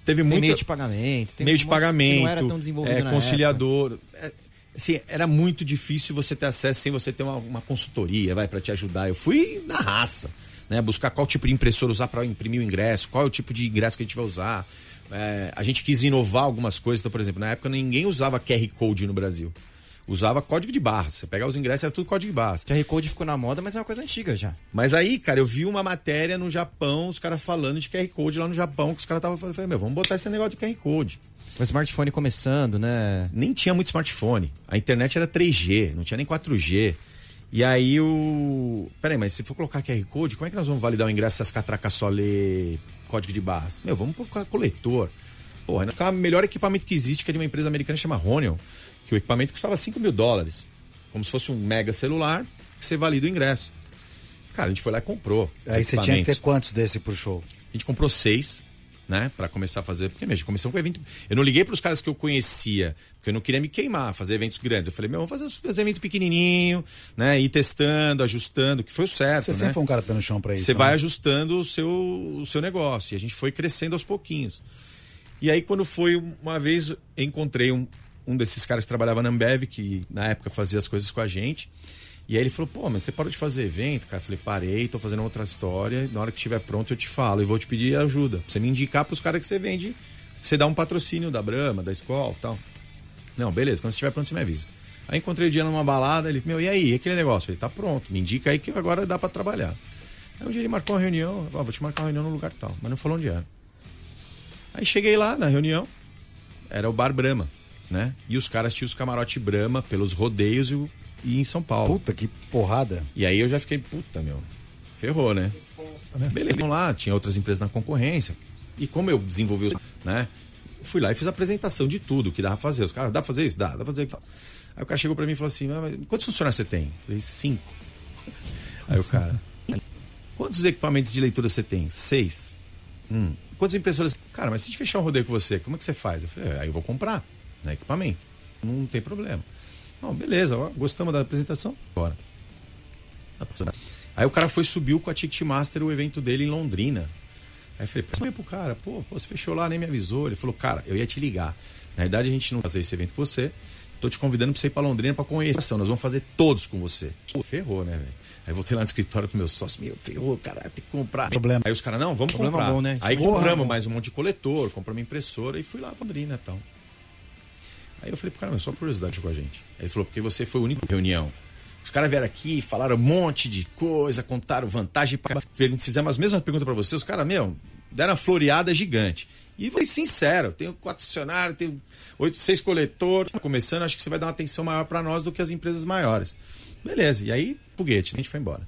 Teve Tem muita... meio de pagamento. Meio de pagamento, Não era tão desenvolvido é, conciliador. É, assim, era muito difícil você ter acesso sem você ter uma, uma consultoria, vai, para te ajudar. Eu fui na raça, né? Buscar qual tipo de impressora usar para imprimir o ingresso, qual é o tipo de ingresso que a gente vai usar. É, a gente quis inovar algumas coisas. Então, por exemplo, na época ninguém usava QR Code no Brasil. Usava código de barras. Você pegar os ingressos, era tudo código de barras. QR Code ficou na moda, mas é uma coisa antiga já. Mas aí, cara, eu vi uma matéria no Japão, os caras falando de QR Code lá no Japão, que os caras estavam falando, falei, meu, vamos botar esse negócio de QR Code. O smartphone começando, né? Nem tinha muito smartphone. A internet era 3G, não tinha nem 4G. E aí o. Peraí, mas se for colocar QR Code, como é que nós vamos validar o ingresso se as catracas só lê código de barras? Meu, vamos colocar coletor. Porra, o melhor equipamento que existe, que é de uma empresa americana chama Ronion, que o equipamento custava 5 mil dólares. Como se fosse um mega celular, que você valida o ingresso. Cara, a gente foi lá e comprou. Aí você tinha que ter quantos desse pro show? A gente comprou seis, né? Pra começar a fazer. Porque mesmo, começou com evento. Eu não liguei pros caras que eu conhecia, porque eu não queria me queimar, fazer eventos grandes. Eu falei, meu, vamos fazer, fazer evento pequenininho, né? Ir testando, ajustando, que foi o certo. Você né? sempre foi um cara pé no chão pra isso. Você né? vai ajustando o seu, o seu negócio. E a gente foi crescendo aos pouquinhos. E aí, quando foi uma vez, encontrei um, um desses caras que trabalhava na Ambev, que na época fazia as coisas com a gente. E aí ele falou, pô, mas você parou de fazer evento? Cara, eu falei, parei, tô fazendo outra história. Na hora que estiver pronto, eu te falo. E vou te pedir ajuda. Pra você me indicar pros caras que você vende. Que você dá um patrocínio da Brahma, da escola tal. Não, beleza, quando você estiver pronto, você me avisa. Aí encontrei o dia numa balada, ele, meu, e aí, aquele negócio? Ele tá pronto, me indica aí que agora dá para trabalhar. Aí um dia ele marcou uma reunião, ah, vou te marcar uma reunião no lugar tal, mas não falou onde era. Aí cheguei lá na reunião, era o Bar Brahma, né? E os caras tinham os camarote Brahma pelos rodeios e, e em São Paulo. Puta, que porrada. E aí eu já fiquei, puta, meu, ferrou, né? Beleza, vamos lá, tinha outras empresas na concorrência. E como eu desenvolvi, né? Fui lá e fiz a apresentação de tudo que dava pra fazer. Os caras, dá pra fazer isso? Dá, dá pra fazer aquilo. Aí o cara chegou pra mim e falou assim: "Ah, quantos funcionários você tem? Eu falei, cinco. Aí o cara, quantos equipamentos de leitura você tem? Seis. Hum. Quantas impressoras? Cara, mas se a gente fechar um rodeio com você, como é que você faz? Eu falei, "É, aí eu vou comprar, né? Equipamento. Não tem problema. Não, beleza, ó, gostamos da apresentação? Bora. Aí o cara foi, subiu com a Ticketmaster o evento dele em Londrina. Aí eu falei, pô, pro cara, pô, pô, você fechou lá, nem me avisou. Ele falou, cara, eu ia te ligar. Na verdade, a gente não vai fazer esse evento com você. Tô te convidando pra você ir pra Londrina pra conhecer. Nós vamos fazer todos com você. Pô, ferrou, né, velho? Aí voltei lá no escritório com meus sócios. Meu, ferrou, cara, tem que comprar. Problema. Aí os caras, não, vamos Problema comprar. bom, né? Aí Porra, compramos bom. mais um monte de coletor, compramos impressora e fui lá pra Londrina e tal. Aí eu falei pro cara, mas só curiosidade com a gente. Aí ele falou, porque você foi o único reunião. Os caras vieram aqui, falaram um monte de coisa, contaram vantagem, pra... fizemos as mesmas perguntas pra você. Os caras, meu, deram uma floreada gigante. E foi sincero, tenho quatro funcionários, tenho oito, seis coletores. Começando, acho que você vai dar uma atenção maior pra nós do que as empresas maiores. Beleza, e aí, foguete, a gente foi embora.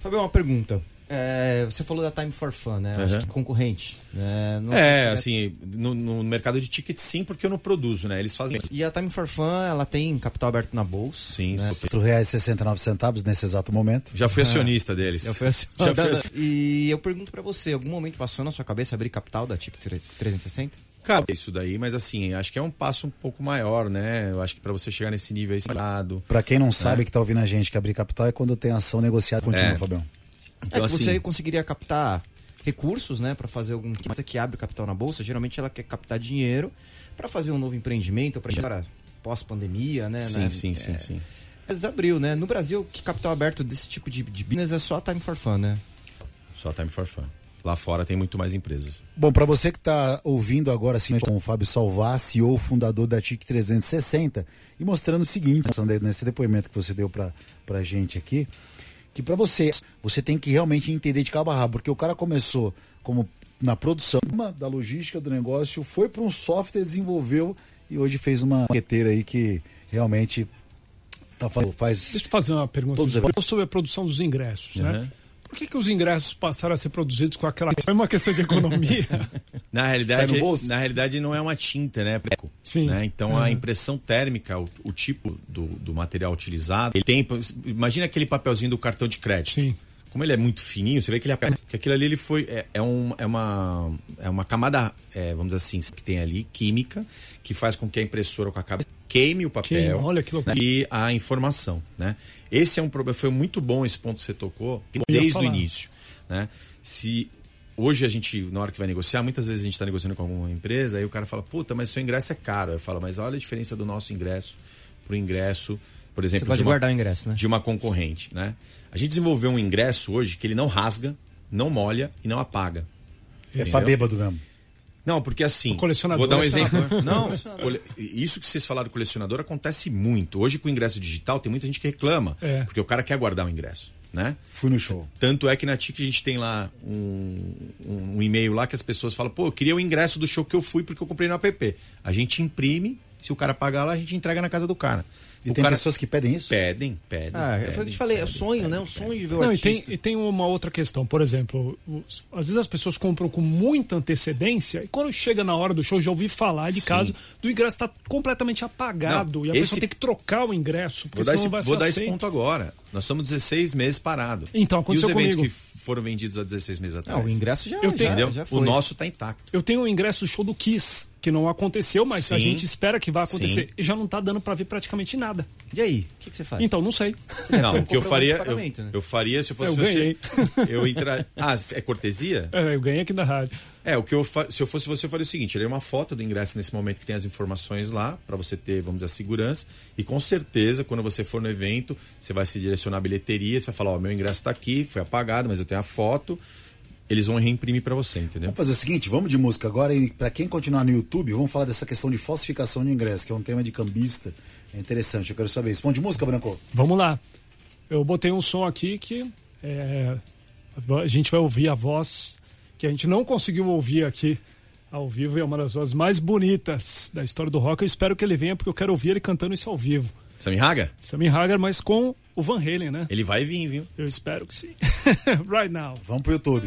Fabio, uma pergunta. É, você falou da Time for Fun, né? Acho Uhum. que concorrente. Né? Não É, se assim, no, no mercado de ticket sim, porque eu não produzo, né? Eles fazem. E a Time for Fun, ela tem capital aberto na bolsa. Sim, né? R$ 4,69 nesse exato momento. Já fui acionista deles. Já foi assim. Já fui assim. E eu pergunto pra você, algum momento passou na sua cabeça abrir capital da Ticket 360? Cara, isso daí, mas assim, acho que é um passo um pouco maior, né? Eu acho que pra você chegar nesse nível aí, lado. Pra quem não sabe que tá ouvindo a gente que abrir capital é quando tem ação negociada. Continua, É. Fabião. Então, é que assim, você conseguiria captar recursos, né, para fazer algum coisa que abre o capital na bolsa. Geralmente ela quer captar dinheiro para fazer um novo empreendimento, para pós-pandemia, né? sim, né? sim, É, sim, sim. Mas abriu, né? No Brasil, que capital aberto desse tipo de, de business é só a Time for Fun, né? Só Time for Fun. Lá fora tem muito mais empresas. Bom, para você que está ouvindo agora assim com o Fábio Salvar, CEO, fundador da TIC 360, e mostrando o seguinte, nesse depoimento que você deu para a gente aqui, que para você, você tem que realmente entender de cabo a rabo, porque o cara começou como na produção da logística do negócio, foi para um software, desenvolveu e hoje fez uma marqueteira aí que realmente tá, fa- faz... Deixa eu fazer uma pergunta Todos sobre a produção dos ingressos, né? Por que, que os ingressos passaram a ser produzidos com aquela. É uma questão de economia. Na realidade, na realidade não é uma tinta, né? Preco, Sim. né? Então Uhum. a impressão térmica, o, o tipo do, do material utilizado, ele tem. Imagina aquele papelzinho do cartão de crédito. Sim. Como ele é muito fininho, você vê que ele que aquilo ali ele foi é, é, um, é uma é uma camada, é, vamos dizer assim, que tem ali química que faz com que a impressora com a cabeça queime o papel Queima, olha que loucura. e a informação, né? Esse é um problema, foi muito bom esse ponto que você tocou desde o início, né? Se hoje a gente, na hora que vai negociar, muitas vezes a gente está negociando com alguma empresa, aí o cara fala, puta, mas seu ingresso é caro. Eu falo, mas olha a diferença do nosso ingresso pro ingresso, por Você exemplo, pode de uma, guardar o ingresso, né? de uma concorrente, né? A gente desenvolveu um ingresso hoje que ele não rasga, não molha e não apaga. É pra bêbado mesmo. Não, porque assim. O colecionador. Vou dar um exemplo. Colecionador. Não, isso que vocês falaram do colecionador acontece muito. Hoje, com o ingresso digital, tem muita gente que reclama. É. Porque o cara quer guardar o ingresso, né? Fui no show. Tanto é que na TIC a gente tem lá um, um- um e-mail lá que as pessoas falam, pô, eu queria o ingresso do show que eu fui porque eu comprei no app. A gente imprime, se o cara pagar lá, a gente entrega na casa do cara. E o tem cara pessoas que pedem isso? pedem, pedem. Ah, pedem, foi o que eu te falei, é o pedem, sonho, pedem, né? O pedem. sonho de ver o Não, e artista. tem, e tem uma outra questão. Por exemplo, os- às vezes as pessoas compram com muita antecedência e quando chega na hora do show, já ouvi falar de Sim. caso do ingresso estar completamente apagado Não, e a esse- pessoa tem que trocar o ingresso, Vou dar, esse, vou dar esse ponto agora. Nós estamos 16 meses parados. Então, aconteceu E os eventos comigo. que foram vendidos há 16 meses atrás? Não, o ingresso já, Eu tenho- já, Entendeu? já o nosso tá intacto. Eu tenho o ingresso do show do Kiss, que não aconteceu, mas a Sim. gente espera que vá acontecer. Sim. E já não tá dando pra ver praticamente nada. E aí, o que, que você faz? Então, não sei. Não, o que eu faria, eu, né? eu faria se eu fosse Eu você. ganhei. Eu entrar. Ah, é cortesia? É, eu ganhei aqui na rádio. É, o que eu fa... se eu fosse você, eu faria o seguinte: eu tirei uma foto do ingresso nesse momento que tem as informações lá, pra você ter, vamos dizer, a segurança. E com certeza, quando você for no evento, você vai se direcionar à bilheteria, você vai falar: Ó, meu ingresso tá aqui, foi apagado, mas eu tenho a foto. Eles vão reimprimir pra você, entendeu? Vamos fazer o seguinte, vamos de música agora e para quem continuar no YouTube, vamos falar dessa questão de falsificação de ingresso, que é um tema de cambista. É interessante, eu quero saber isso. Vamos de música, Branco? Vamos lá. Eu botei um som aqui que é, a gente vai ouvir a voz que a gente não conseguiu ouvir aqui ao vivo e é uma das vozes mais bonitas da história do rock. Eu espero que ele venha porque eu quero ouvir ele cantando isso ao vivo. Sammy Haga? Sammy Hagar, mas com o Van Halen, né? Ele vai vir, viu? Eu espero que sim. right now. Vamos pro YouTube.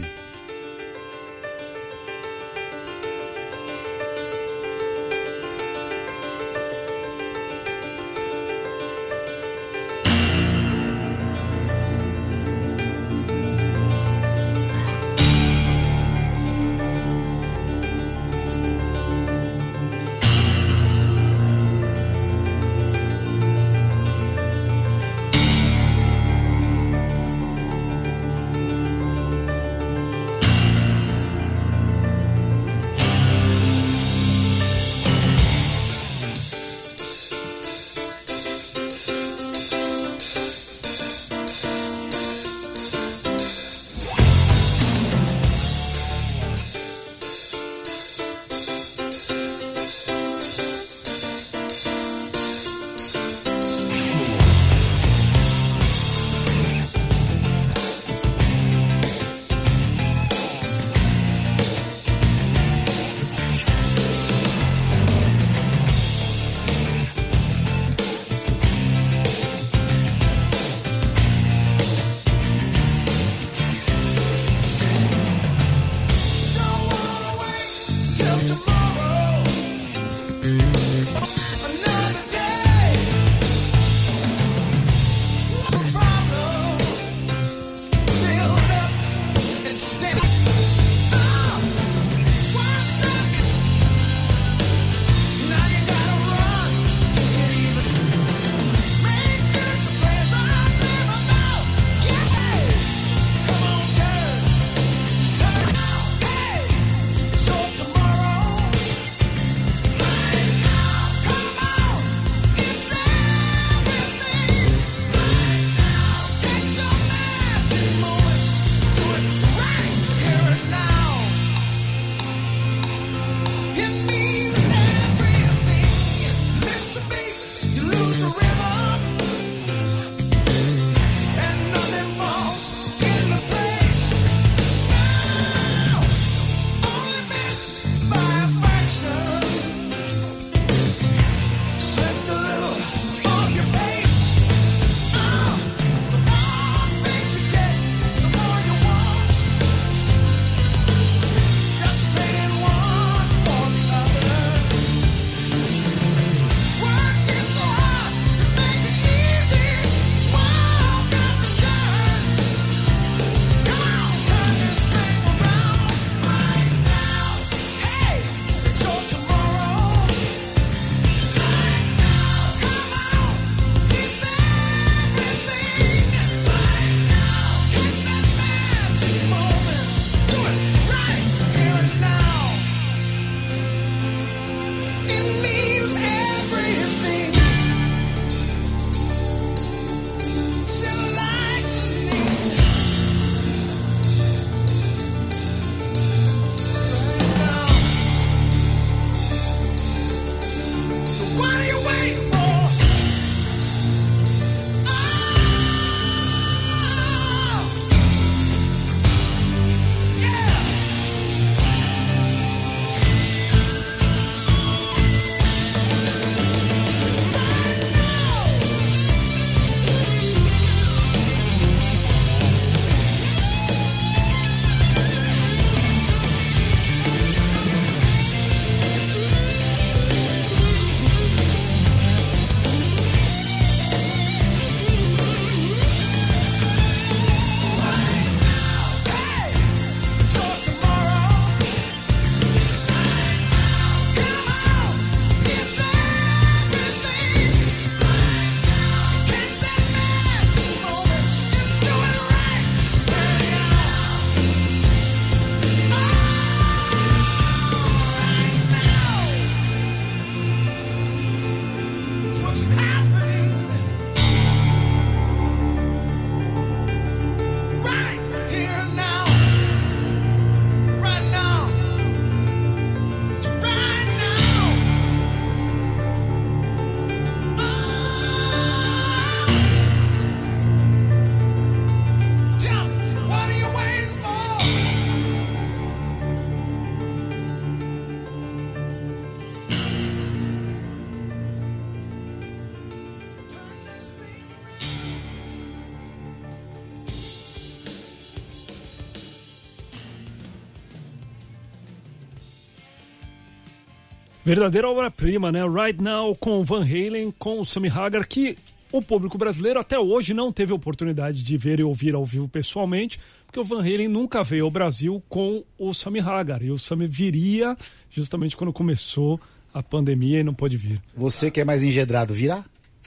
Verdadeira obra-prima, né? Right Now com Van Halen, com o Sammy Hagar, que o público brasileiro até hoje não teve oportunidade de ver e ouvir ao vivo pessoalmente, porque o Van Halen nunca veio ao Brasil com o Sammy Hagar. E o Sammy viria justamente quando começou a pandemia e não pôde vir. Você que é mais engedrado, virá?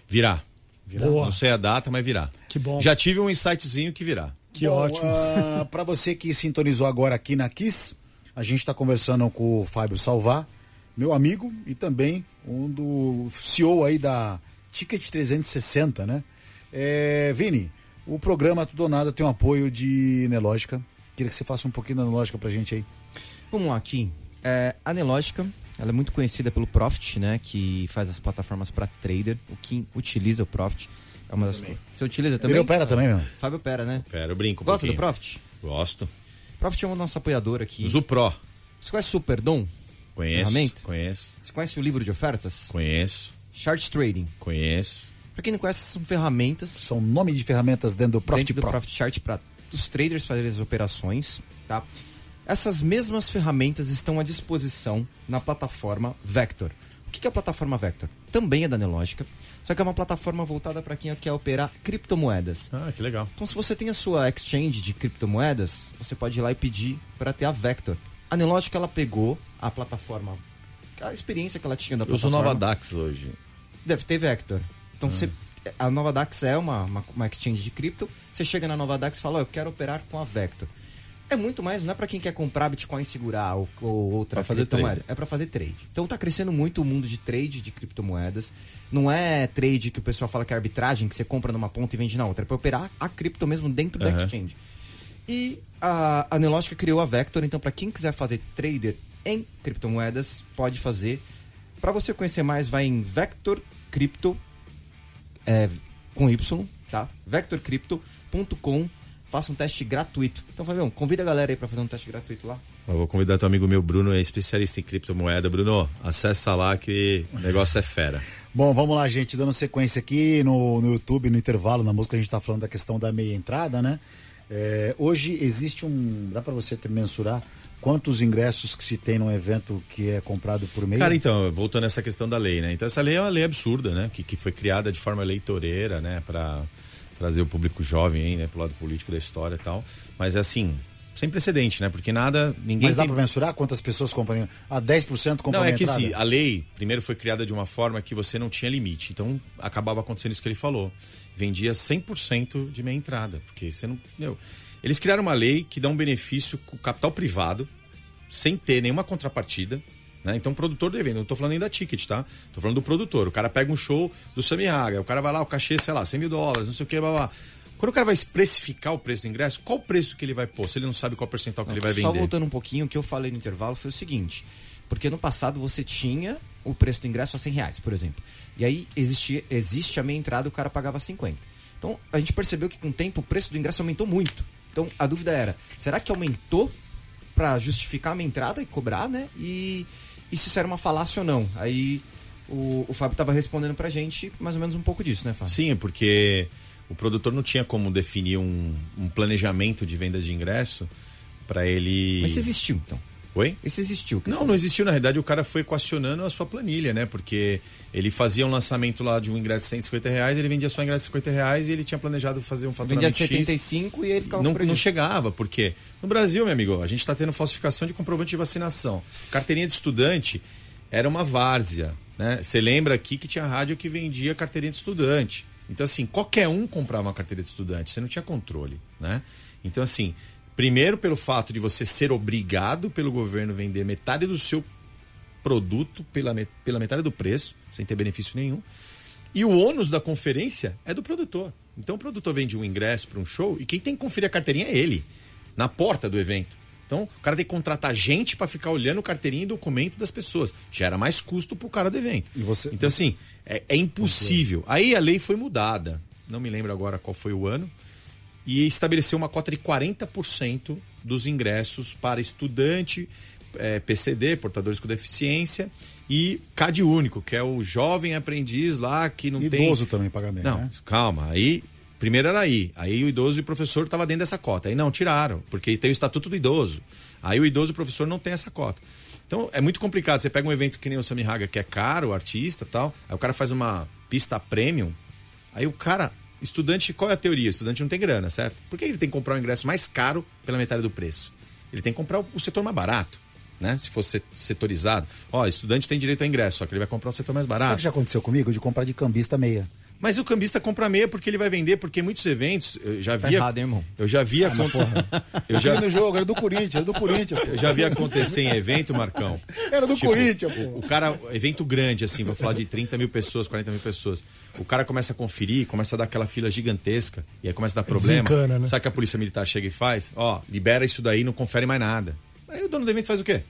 Virá. Boa. Não sei a data, mas virá. Que bom. Já tive um insightzinho que virá. Que Bom, ótimo. ah, Pra você que sintonizou agora aqui na Kiss, a gente está conversando com o Fábio Salvar, meu amigo e também um do CEO aí da Ticket 360, né? É, Vini, o programa Tudo ou Nada tem um apoio de Nelógica. Queria que você faça um pouquinho da Nelógica pra gente aí. Vamos lá aqui. É, a Nelógica, ela é muito conhecida pelo Profit, né? Que faz as plataformas para trader. O Kim utiliza o Profit. É uma das coisas. Você utiliza também? Ele opera também, meu. Fábio opera, né? Pera, eu brinco um Gosta do pouquinho. Profit? Gosto. Profit é o nosso apoiador aqui. Uso Pro. Você conhece o Superdom? Conheço. Ferramenta? Conheço. Você conhece o livro de ofertas? Conheço. Chart Trading. Conheço. Pra quem não conhece, são ferramentas São nome de ferramentas dentro do Profit dentro do Pro. Profit Chart para os traders fazerem as operações, tá? Essas mesmas ferramentas estão à disposição na plataforma Vector. O que que é a plataforma Vector? Também é da Nelogica, só que é uma plataforma voltada para quem quer operar criptomoedas. Ah, que legal. Então, se você tem a sua exchange de criptomoedas, você pode ir lá e pedir para ter a Vector. A Nelogica, ela pegou a plataforma, a experiência que ela tinha da Eu uso plataforma. Nova Dax hoje. Deve ter Vector. Então Ah. você. A Nova Dax é uma, uma, uma exchange de cripto. Você chega na Nova Dax e fala, "Ó, eu quero operar com a Vector. É muito mais, não é para quem quer comprar Bitcoin e segurar ou, ou outra Pra fazer criptomoeda. trade. É para fazer trade. Então tá crescendo muito o mundo de trade de criptomoedas. Não é trade que o pessoal fala que é arbitragem, que você compra numa ponta e vende na outra. É para operar a cripto mesmo dentro da Aham. exchange. E a, a Nelogica criou a Vector, então para quem quiser fazer trader em criptomoedas, pode fazer. Para você conhecer mais, vai em Vector Crypto é, com Y, tá? vectorcrypto.com. Faça um teste gratuito. Então, Fabião, convida a galera aí para fazer um teste gratuito lá. Eu vou convidar teu amigo meu, Bruno, é especialista em criptomoeda. Bruno, acessa lá que o negócio é fera. Bom, vamos lá, gente, dando sequência aqui no, no YouTube, no intervalo, na música, a gente está falando da questão da meia entrada, né? É, hoje existe um. Dá para você ter- mensurar quantos ingressos que se tem num evento que é comprado por meia? Cara, então, voltando a essa questão da lei, né? Então, essa lei é uma lei absurda, né? Que, que foi criada de forma eleitoreira, né? Para trazer o público jovem aí, né? Pro lado político da história e tal. Mas, assim, sem precedente, né? Porque nada, ninguém Mas dá tem... para mensurar quantas pessoas compram? Ah, 10% compram Não, é que sim, a lei primeiro foi criada de uma forma que você não tinha limite. Então acabava acontecendo isso que ele falou. Vendia 100% de meia entrada. Porque você não. Meu, eles criaram uma lei que dá um benefício com o capital privado, sem ter nenhuma contrapartida. Né? Então o produtor devendo, não tô falando nem da ticket, tá? Tô falando do produtor. O cara pega um show do Sammy Haga, o cara vai lá, o cachê, sei lá, 100 mil dólares, não sei o que, blá, blá. Quando o cara vai precificar o preço do ingresso, qual o preço que ele vai pôr? Se ele não sabe qual percentual que ele vai Só vender. voltando um pouquinho, o que eu falei no intervalo foi o seguinte. Porque no passado você tinha o preço do ingresso a 100 reais, por exemplo. E aí existia, existe a meia entrada o cara pagava 50. Então a gente percebeu que com o tempo o preço do ingresso aumentou muito. Então a dúvida era, será que aumentou para justificar a minha entrada e cobrar, né? E, e se isso era uma falácia ou não? Aí o, o Fábio estava respondendo pra gente mais ou menos um pouco disso, né, Fábio? Sim, porque o produtor não tinha como definir um, um planejamento de vendas de ingresso para ele. Mas existiu, então. Oi? Isso existiu. Não, foi. não existiu. Na realidade, o cara foi equacionando a sua planilha, né? Porque ele fazia um lançamento lá de um ingresso de 150 reais, ele vendia só ingresso de 50 reais e ele tinha planejado fazer um Vendia faturamento de X. 75 e ele ficava Não, não chegava, porque no Brasil, meu amigo, a gente está tendo falsificação de comprovante de vacinação. Carteirinha de estudante era uma várzea. Né? Você lembra aqui que tinha rádio que vendia carteirinha de estudante. Então, assim, qualquer um comprava uma carteira de estudante, você não tinha controle. Né? Então, assim, primeiro pelo fato de você ser obrigado pelo governo vender metade do seu produto pela, pela metade do preço, sem ter benefício nenhum. E o ônus da conferência é do produtor. Então o produtor vende um ingresso para um show e quem tem que conferir a carteirinha é ele, na porta do evento. Então o cara tem que contratar gente para ficar olhando carteirinha e documento das pessoas. Gera mais custo pro cara do evento. Você- Então assim, é, é impossível. Aí a lei foi mudada. Não me lembro agora qual foi o ano. E estabeleceu uma cota de 40% dos ingressos para estudante, eh, PCD, portadores com deficiência, e CAD único, que é o jovem aprendiz lá que não tem. Idoso também pagamento, Não, né? calma. Aí Primeiro era aí. Aí o idoso e o professor estavam dentro dessa cota. Aí não, tiraram, porque tem o estatuto do idoso. Aí o idoso e o professor não tem essa cota. Então é muito complicado. Você pega um evento que nem o Sammy Haga, que é caro, artista tal, aí o cara faz uma pista premium, aí o cara, estudante, qual é a teoria? Estudante não tem grana, certo? Por que ele tem que comprar um ingresso mais caro pela metade do preço? Ele tem que comprar o setor mais barato. Né? Se fosse setorizado. Ó, estudante tem direito a ingresso, só que ele vai comprar o setor mais barato. Sabe o que já aconteceu comigo? De comprar de cambista meia. Mas o cambista compra meia porque ele vai vender, porque muitos eventos eu já Tá via. errado, hein, irmão? Eu já via. Ah, acon- eu, Já... já, no jogo, era do Corinthians, era do Corinthians. pô. eu já vi acontecer em evento, Marcão. Era do Tipo, Corinthians, pô. O cara, evento grande, assim, vou falar de 30 mil pessoas, 40 mil pessoas. O cara começa a conferir, começa a dar aquela fila gigantesca, e aí começa a dar problema. Desencana, né? Sabe o que a polícia militar chega e faz? Ó, libera isso daí, não confere mais nada. Aí o dono do evento faz o quê?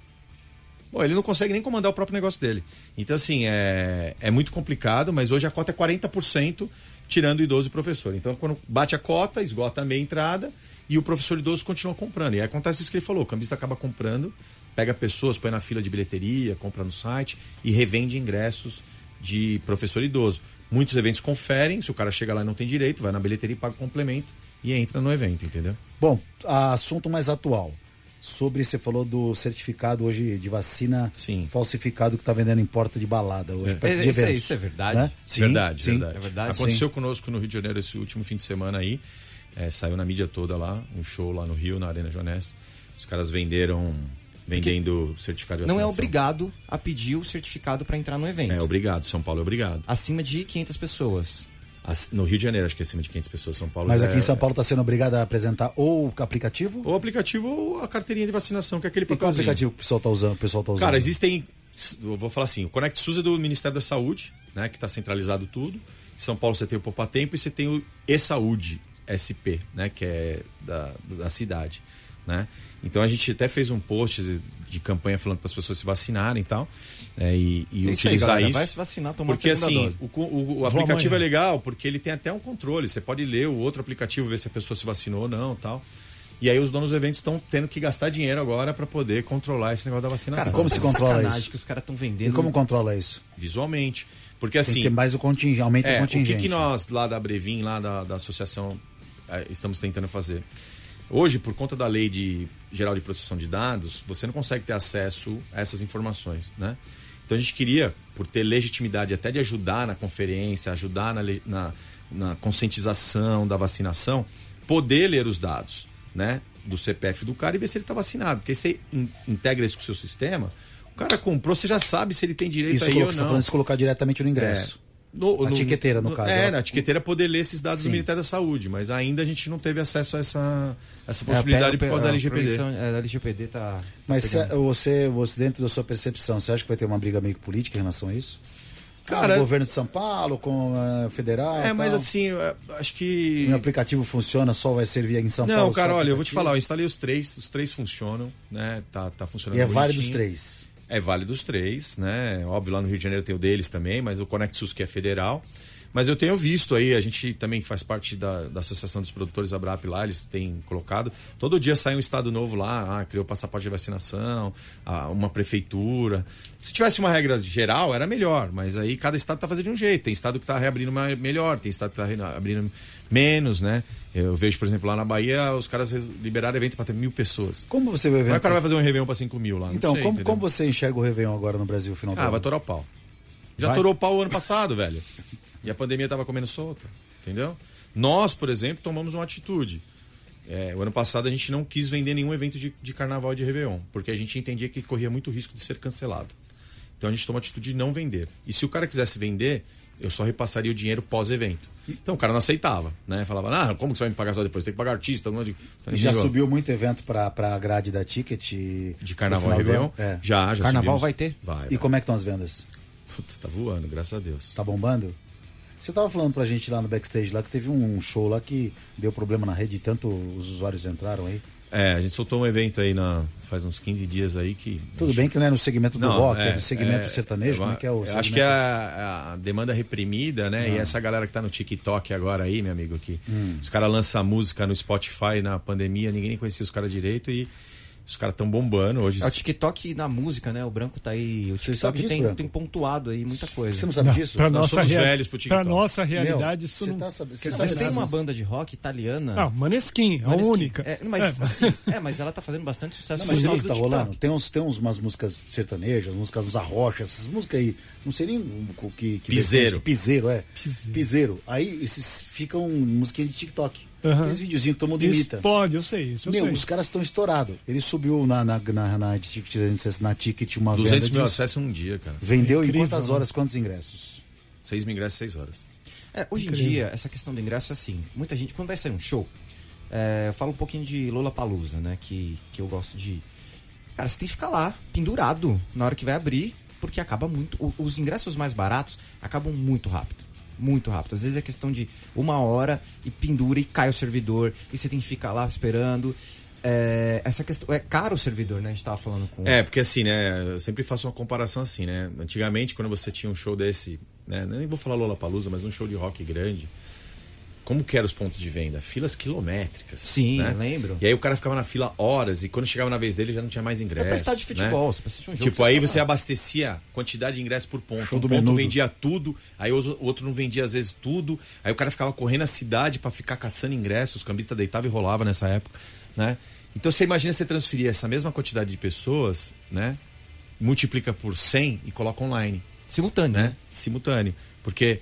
Bom, ele não consegue nem comandar o próprio negócio dele. Então, assim, é, é muito complicado, mas hoje a cota é 40%, tirando o idoso e professor. Então, quando bate a cota, esgota a meia entrada e o professor idoso continua comprando. E aí acontece isso que ele falou: o cambista acaba comprando, pega pessoas, põe na fila de bilheteria, compra no site e revende ingressos de professor idoso. Muitos eventos conferem, se o cara chega lá e não tem direito, vai na bilheteria e paga o complemento e entra no evento, entendeu? Bom, assunto mais atual. Sobre, você falou do certificado hoje de vacina Sim. falsificado que está vendendo em porta de balada hoje. perto de Isso é- isso é verdade? né? Sim, verdade, sim. verdade. É verdade, Aconteceu conosco no Rio de Janeiro esse último fim de semana aí. É, saiu na mídia toda lá, um show lá no Rio, na Arena Jones. Os caras venderam, vendendo certificado de Não é vacinação. obrigado a pedir o certificado para entrar no evento. É obrigado, São Paulo é obrigado. Acima de 500 pessoas. No Rio de Janeiro, acho que é acima de 500 pessoas. São Paulo Mas é- aqui em São Paulo está sendo obrigado a apresentar ou o aplicativo? Ou o aplicativo ou a carteirinha de vacinação, que é aquele E qual papelzinho. aplicativo que o pessoal está usando? O pessoal tá usando? Cara, existem. Vou falar assim: o Conect SUS é do Ministério da Saúde, né? Que está centralizado tudo. Em São Paulo você tem o Poupa Tempo e você tem o E-Saúde, SP, né? Que é da, da cidade, né? Então a gente até fez um post de, de campanha falando para as pessoas se vacinarem e tal. é, e e É isso aí, utilizar galera. isso. Vai se vacinar, tomar Porque assim, dose. o, o- o aplicativo amanhã. é legal porque ele tem até um controle. Você pode ler o outro aplicativo, ver se a pessoa se vacinou ou não tal. E aí os donos dos eventos estão tendo que gastar dinheiro agora para poder controlar esse negócio da vacinação. Cara, como se controla sacanagem isso? que os caras estão E vendendo. como controla isso? visualmente. Porque Tem assim, que ter mais o contingente, aumenta é, o o que, contingente. que nós lá da Brevin, lá da, da associação, é, estamos tentando fazer? Hoje, por conta da lei de, geral de proteção de dados, você não consegue ter acesso a essas informações, né? Então a gente queria, por ter legitimidade até de ajudar na conferência, ajudar na, na, na conscientização da vacinação, poder ler os dados, né? Do CPF do cara e ver se ele está vacinado. Porque você in- integra isso com o seu sistema, o cara comprou, você já sabe se ele tem direito Isso aí ou você não. tá falando de colocar diretamente no ingresso. No- Na tiqueteira, no caso, É, ela- na tiqueteira poder ler esses dados Sim. do Ministério da Saúde, mas ainda a gente não teve acesso a essa, essa É, possibilidade pega- por causa da a LGPD. é, A LGPD tá. Mas tá pegando. você, você, dentro da sua percepção, você acha que vai ter uma briga meio que política em relação a isso? Cara, o governo de São Paulo com a federal. É, mas assim, eu acho que. O aplicativo funciona, só vai servir em São Não, Paulo. cara, só olha, eu vou te falar, eu instalei os três, os três funcionam, né? Tá, tá funcionando E é válido os três. É válido os três, né? Óbvio, lá no Rio de Janeiro tem o deles também, mas o Conect SUS que é federal. Mas eu tenho visto aí, a gente também faz parte da, da Associação dos Produtores Abrap lá, eles têm colocado. Todo dia sai um estado novo lá, ah, criou passaporte de vacinação, ah, uma prefeitura. Se tivesse uma regra geral, era melhor, mas aí cada estado tá fazendo de um jeito. Tem estado que tá reabrindo melhor, tem estado que tá reabrindo menos, né? Eu vejo, por exemplo, lá na Bahia, os caras liberaram evento para ter mil pessoas. Como você vai ver? o cara vai fazer um Réveillon para 5 mil lá? Então, sei, como, entendeu? como você enxerga o Réveillon agora no Brasil, final do Ah, vai torar o pau. Já Vai? torou o pau ano passado, velho. E a pandemia tava comendo solta. Entendeu? Nós, por exemplo, tomamos uma atitude. É, o ano passado a gente não quis vender nenhum evento de, de carnaval de Réveillon, porque a gente entendia que corria muito risco de ser cancelado. Então a gente tomou a atitude de não vender. E se o cara quisesse vender, eu só repassaria o dinheiro pós-evento. Então o cara não aceitava, né? Falava, ah, como que você vai me pagar só depois? Tem que pagar artista. Não... E já subiu muito evento pra, pra grade da Ticket? De carnaval e Réveillon? É. Já, já Carnaval subimos. vai ter? Vai, E vai. como é que estão as vendas? Puta, tá voando, graças a Deus. Tá bombando? Você tava falando pra gente lá no backstage lá que teve um show lá que deu problema na rede, tanto os usuários entraram aí. É, a gente soltou um evento aí na, faz uns 15 dias aí que. Tudo bem que não é no segmento do Não, rock, é, do segmento sertanejo, eu como é que é o eu Acho segmento? que é a, a demanda reprimida, né? E Ah. essa galera que tá no TikTok agora aí, meu amigo, que Hum. os caras lançam música no Spotify na pandemia, ninguém conhecia os caras direito e Os caras estão bombando hoje. É o TikTok na música, né? O Branco tá aí. O TikTok sabe disso, tem, tem pontuado aí muita coisa. Você não sabe disso? Pra Nós nossa, somos rea- velhos pro TikTok. pra nossa Meu, realidade, isso você não. tá sabendo? Você Mas sabe tem essas uma banda de rock italiana. Ah, Maneskin, a Maneskin. única. É, mas, É. assim, é, mas ela tá fazendo bastante sucesso Não, mas por sabe o causa que do tá TikTok. rolando? Tem, uns, tem uns, umas músicas sertanejas, músicas dos arrochas, essas músicas aí. Não sei nem o que. que Piseiro. Piseiro, é. Piseiro. Piseiro. Aí esses ficam música de TikTok. Aham. Aqueles videozinhos que todo mundo Isso imita. pode, eu sei isso. Eu Meu, sei. os caras estão estourados. Ele subiu na, na, na, na, Ticket, na Ticket uma 200 venda mil de- acessos em um dia, cara. Vendeu Incrível, em quantas né? horas, quantos ingressos? 6 mil ingressos, 6 horas. É, hoje em Incrível. dia, essa questão do ingresso é assim. Muita gente, quando vai sair um show, é, eu falo um pouquinho de Lola Palusa, né? Que, que eu gosto de. Cara, você tem que ficar lá, pendurado, na hora que vai abrir, porque acaba muito. o- os ingressos mais baratos acabam muito rápido. Muito rápido. Às vezes é questão de uma hora e pendura e cai o servidor, e você tem que ficar lá esperando. É, essa questão. É caro o servidor, né? A gente tava falando com. É, porque assim, né? Eu sempre faço uma comparação assim, né? Antigamente, quando você tinha um show desse, né? Nem vou falar Lola Palusa, mas um show de rock grande. Como que eram os pontos de venda? Filas quilométricas. Sim, né? lembro. E aí o cara ficava na fila horas e quando chegava na vez dele já não tinha mais ingresso. É pra estádio de futebol, né? você precisa um jogo. Tipo, aí você lá. abastecia quantidade de ingresso por ponto. Show um do ponto Menudo. vendia tudo, aí o outro não vendia às vezes tudo. Aí o cara ficava correndo a cidade pra ficar caçando ingressos, os cambistas deitavam e rolava nessa época, né? Então você imagina você transferir essa mesma quantidade de pessoas, né? Multiplica por 100 e coloca online, Simultâneo, né? né? Simultâneo. Porque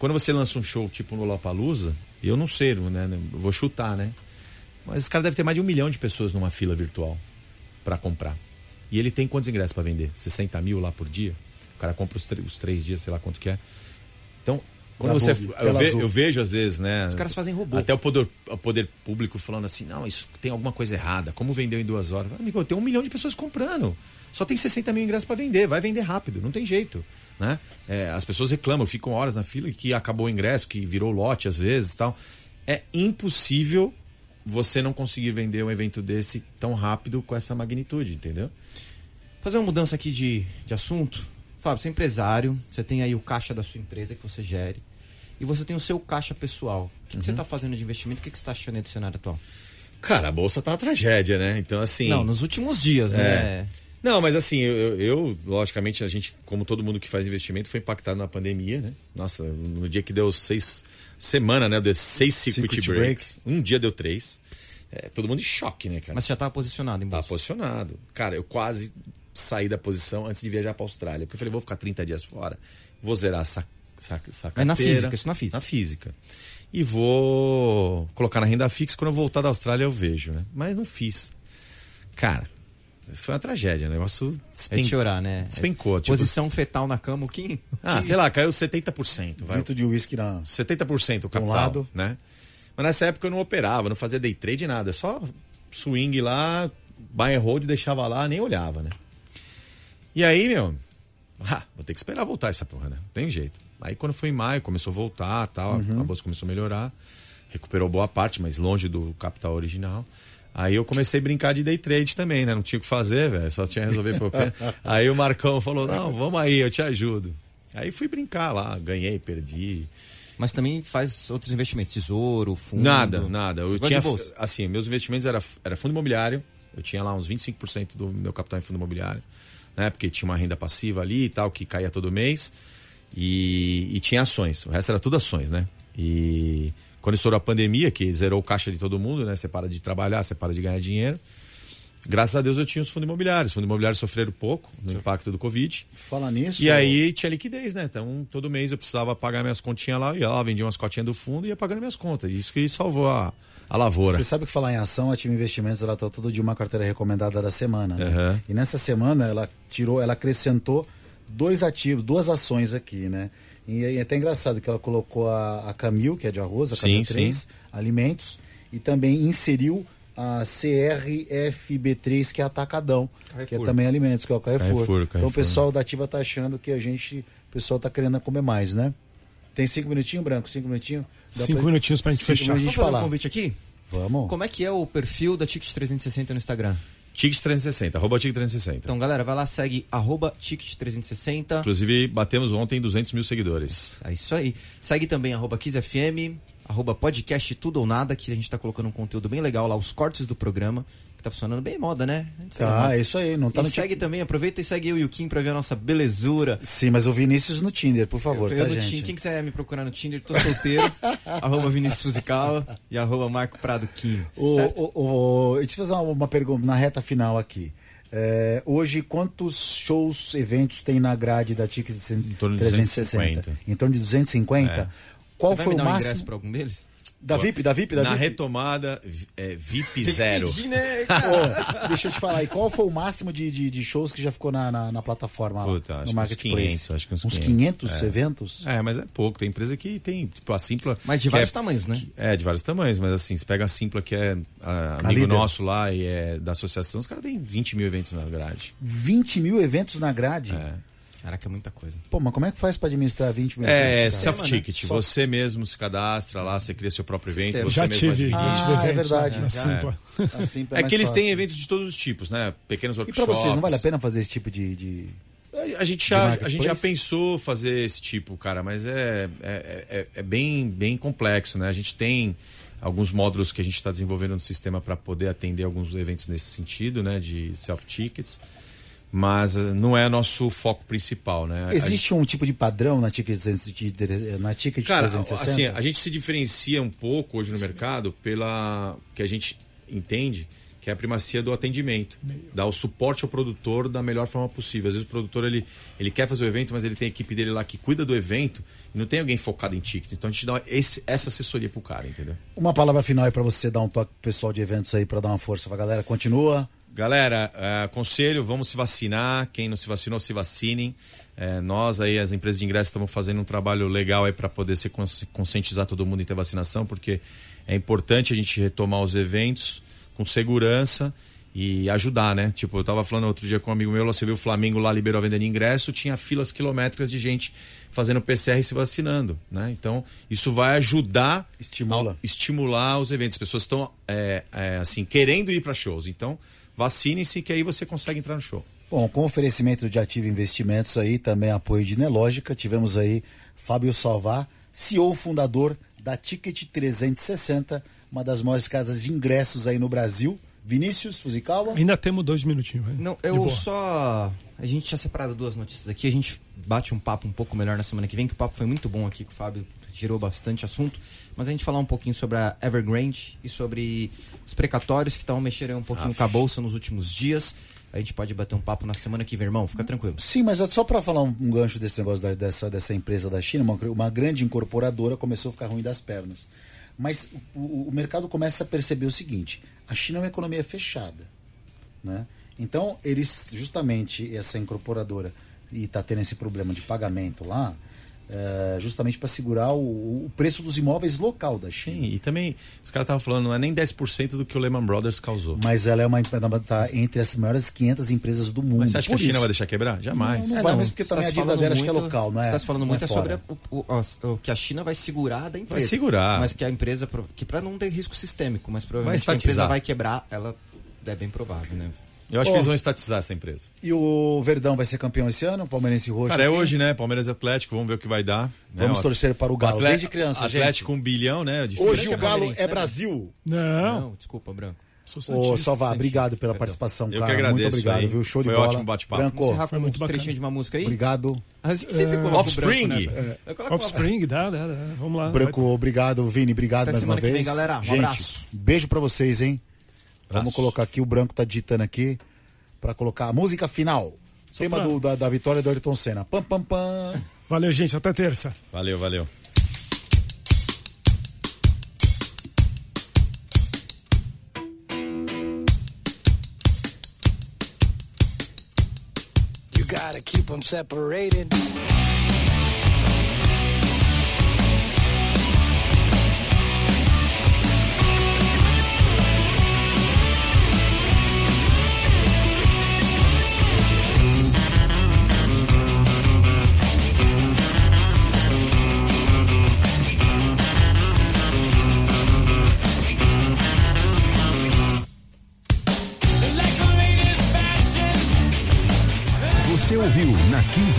quando você lança um show tipo no Lollapalooza, eu não sei, né? Vou chutar, né? Mas esse cara deve ter mais de um milhão de pessoas numa fila virtual pra comprar. E ele tem quantos ingressos pra vender? 60 mil lá por dia? O cara compra os, os três dias, sei lá quanto que é. Então, quando você. Eu, ve- eu vejo às vezes, né? Os caras fazem robô. Até o poder, o poder público falando assim: não, isso tem alguma coisa errada. Como vendeu em duas horas? Amigo, tem um milhão de pessoas comprando. Só tem 60 mil ingressos pra vender. Vai vender rápido, não tem jeito. Né? É, as pessoas reclamam, ficam horas na fila e que acabou o ingresso, que virou lote às vezes e tal. É impossível você não conseguir vender um evento desse tão rápido com essa magnitude, entendeu? Fazer uma mudança aqui de, de assunto. Fábio, você é empresário, você tem aí o caixa da sua empresa que você gere. E você tem o seu caixa pessoal. O que, que Uhum. você está fazendo de investimento? O que, que você está achando aí do cenário atual? Cara, a bolsa tá uma tragédia, né? Então, assim. Não, nos últimos dias, né? Não, mas assim, eu, eu- logicamente, a gente, como todo mundo que faz investimento, foi impactado na pandemia, né? Nossa, no dia que deu seis. Semana, né? Deu seis circuit, Circuit breaks. Um dia deu três. É, todo mundo em choque, né, cara? Mas você já estava posicionado em bolsa. posicionado. Cara, eu quase saí da posição antes de viajar pra Austrália. Porque eu falei, vou ficar 30 dias fora, vou zerar essa, essa, essa Mas na física, isso na física. Na física. E vou colocar na renda fixa. Quando eu voltar da Austrália, eu vejo, né? Mas não fiz. Cara, foi uma tragédia. O negócio É despen... de chorar, né? despencou. É tipo- Posição fetal na cama, o que? Ah, sei lá, caiu 70%. Vai. Litro de uísque na. 70% o capital, lado. né? Mas nessa época eu não operava, não fazia day trade nada, só swing lá, buy and hold, deixava lá, nem olhava, né? E aí, meu, ah, vou ter que esperar voltar essa porra, né? Não tem jeito. Aí quando foi em maio, começou a voltar, tal, a bolsa começou a melhorar, recuperou boa parte, mas longe do capital original. Aí eu comecei a brincar de day trade também, né? Não tinha o que fazer, velho, só tinha que resolver problema. aí o Marcão falou: "Não, vamos aí, eu te ajudo". Aí fui brincar lá, ganhei, perdi. Mas também faz outros investimentos, tesouro, fundo. Nada, nada. Você Eu tinha, assim, meus investimentos era, era fundo imobiliário. Eu tinha lá uns 25% do meu capital em fundo imobiliário, né? Porque tinha uma renda passiva ali e tal, que caía todo mês. E, e tinha ações. O resto era tudo ações, né? E quando estourou a pandemia, que zerou o caixa de todo mundo, né? Você para de trabalhar, você para de ganhar dinheiro. Graças a Deus eu tinha os fundos imobiliários. Os fundos imobiliários sofreram pouco no impacto do Covid. Fala nisso. E aí tinha liquidez, né? Então todo mês eu precisava pagar minhas continhas lá, ia lá, vendia umas cotinhas do fundo e ia pagando minhas contas. Isso que salvou a, a lavoura. Você sabe que falar em ação, a Ativa Investimentos ela tá todo dia uma carteira recomendada da semana. Né? Aham. E nessa semana ela tirou, ela acrescentou dois ativos, duas ações aqui, né? E é até engraçado que ela colocou a, a Camil, que é de arroz, a Sim, Camil 3, sim. alimentos, e também inseriu a CRFB3, que é Atacadão, que é Carrefour. também alimentos, que é o Carrefour. Carrefour, Então o Carrefour. pessoal da Ativa tá achando que a gente, o pessoal tá querendo comer mais, né? Tem cinco minutinhos, Branco? Cinco minutinhos? Dá Cinco pra- minutinhos pra gente Cinco fechar. minutinhos. Vamos fazer falar. um convite aqui? Vamos. Como é que é o perfil da Ticket 360 no Instagram? Ticket 360, arroba Ticket 360. Então, galera, vai lá, segue arroba Ticket 360. Inclusive, batemos ontem 200 mil seguidores. É isso aí. Segue também arroba KissFM, arroba podcast tudo ou nada, que a gente tá colocando um conteúdo bem legal lá, os cortes do programa, que tá funcionando bem moda, né? Tá, é isso aí. Não tá e no segue também, aproveita e segue eu e o Kim pra ver a nossa belezura. Sim, mas o Vinícius no Tinder, por favor, eu tá, no gente? Tinder, quem quiser me procurar no Tinder, tô solteiro, arroba Vinícius Fuzikawa e arroba Marco Prado Kim. O, certo? o, o, deixa eu fazer uma, uma pergunta na reta final aqui. É, hoje, quantos shows, eventos tem na grade da Ticket Em torno de 360? 250. Em torno de 250? Qual Você vai foi me o dar um máximo? ingresso pra algum deles? Da VIP, da VIP, da Na VIP? retomada, é, VIP zero. Pedir, né, deixa eu te falar, e qual foi o máximo de, de, de shows que já ficou na, na, na plataforma lá, Puta, acho no que uns Marketplace? 500, acho que uns 500, 500, é. eventos? É, mas é pouco. Tem empresa que tem, tipo, a Simpla. Mas de que vários é, tamanhos, né? É, de vários tamanhos, mas assim, você pega a Simpla, que é A amigo líder. nosso lá e é da associação, os caras têm 20 mil eventos na grade. 20 mil eventos na grade? É. Caraca, é muita coisa. Pô, mas como é que faz pra administrar 20 mil É, eventos? cara? self-ticket. Só- Você mesmo se cadastra lá, você cria seu próprio evento. Sistema. Você Já mesmo tive Ah, é eventos verdade. na Simpla. Assim, É mais que eles fácil. têm eventos de todos os tipos, né? Pequenos E workshops. pra vocês, não vale a pena fazer esse tipo de. de- A gente, já, a gente já pensou fazer esse tipo, cara, mas é, é, é, é bem, bem complexo, né? A gente tem alguns módulos que a gente está desenvolvendo no sistema para poder atender alguns eventos nesse sentido, né? De self-tickets, mas eh, não é nosso foco principal, né? A- Existe um tipo de padrão na Ticket, 300 na ticket Cara, 360? assim, a gente se diferencia um pouco hoje no mercado pela que a gente entende que é a primacia do atendimento, dar o suporte ao produtor da melhor forma possível. Às vezes o produtor ele, ele quer fazer o evento, mas ele tem a equipe dele lá que cuida do evento e não tem alguém focado em ticket. Então a gente dá esse- essa assessoria pro cara, entendeu? Uma palavra final aí pra você dar um toque pro pessoal de eventos aí pra dar uma força pra galera. Continua. Galera, é, conselho, vamos se vacinar. Quem não se vacinou, se vacinem. É, nós aí, as empresas de ingresso, estamos fazendo um trabalho legal aí para poder se cons- conscientizar todo mundo em ter vacinação, porque é importante a gente retomar os eventos com segurança e ajudar, né? Tipo, eu tava falando outro dia com um amigo meu, você viu o Flamengo lá liberou a venda de ingresso, tinha filas quilométricas de gente fazendo PCR e se vacinando, né? Então, isso vai ajudar Estimula. estimular os eventos. As pessoas estão é, é, assim querendo ir para shows. Então, vacinem-se que aí você consegue entrar no show. Bom, com oferecimento de Ativo Investimentos aí, também apoio de Nelógica, tivemos aí Fábio Salvar, CEO fundador da Ticket 360, uma das maiores casas de ingressos aí no Brasil. Vinícius Fuzikawa. Ainda temos dois minutinhos. vai. Não, eu só. A gente tinha separado duas notícias aqui. A gente bate um papo um pouco melhor na semana que vem, que o papo foi muito bom aqui com o Fábio, gerou bastante assunto. Mas a gente falar um pouquinho sobre a Evergrande e sobre os precatórios que estavam mexendo um pouquinho com a bolsa nos últimos dias. A gente pode bater um papo na semana que vem, irmão. Fica tranquilo. Sim, mas é só para falar um, um gancho desse negócio da- dessa, dessa empresa da China, uma, uma grande incorporadora começou a ficar ruim das pernas. Mas o, o mercado começa a perceber o seguinte: a China é uma economia fechada. Né? Então, eles, justamente, essa incorporadora, e está tendo esse problema de pagamento lá, é, justamente para segurar o, o preço dos imóveis local da China. Sim, e também, os caras estavam falando, não é nem 10% do que o Lehman Brothers causou. Mas ela é uma tá entre as maiores 500 empresas do mundo. Mas você acha que a Por China isso. vai deixar quebrar? Jamais. Não, vai, mas porque também tá a dívida dela acho que é muito- local, não é? Você está falando não muito é é sobre o, o- o- o que a China vai segurar da empresa. segurar. Mas que a empresa, que para não ter risco sistêmico, mas Vai provavelmente que a empresa vai quebrar, ela é bem provável, né? Eu acho que eles vão estatizar essa empresa. E o Verdão vai ser campeão esse ano? O Palmeirense Roxo? Cara, é aqui? hoje, né? Palmeiras e Atlético, vamos ver o que vai dar. né? Vamos torcer para o Galo, Atle- desde criança, Atlético um bilhão, né? Difícil. Hoje é o Galo palmeirense, é né, Brasil. Não, desculpa, Branco. sou Ô. Salvar, obrigado pela perdão. participação, Eu que cara. agradeço Muito obrigado, aí. viu? Show Foi de bola. ótimo bate-papo. Branco, Vamos encerrar com muito um bacana. trechinho de uma música aí? obrigado. A gente sempre coloca o Offspring. Branco, né? Coloco uma- Offspring, dá, dá, dá. Vamos lá. Branco, obrigado. Vini, obrigado Até mais uma semana que vem, vez. galera. Um Gente, abraço. beijo pra vocês, hein? Vamos Abraço. colocar aqui, o Branco tá digitando aqui pra colocar a música final. Tema pra- do- da, da vitória do Ayrton Senna. Pam, pam, pam. Valeu, gente. Até terça. Valeu, valeu. You gotta keep them separated.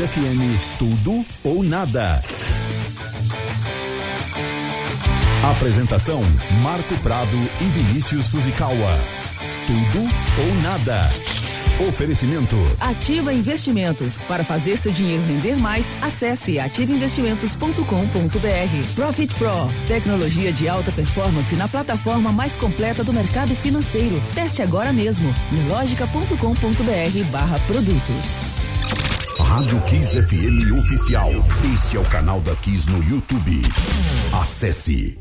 FM Tudo ou Nada. Apresentação: Marco Prado e Vinícius Fuzikawa. Tudo ou nada. Oferecimento. Ativa Investimentos. Para fazer seu dinheiro render mais, acesse ativainvestimentos.com.br. Profit Pro. Tecnologia de alta performance na plataforma mais completa do mercado financeiro. Teste agora mesmo. Nelogica.com.br barra produtos. Rádio Kiss FM Oficial. Este é o canal da Kiss no YouTube. Acesse.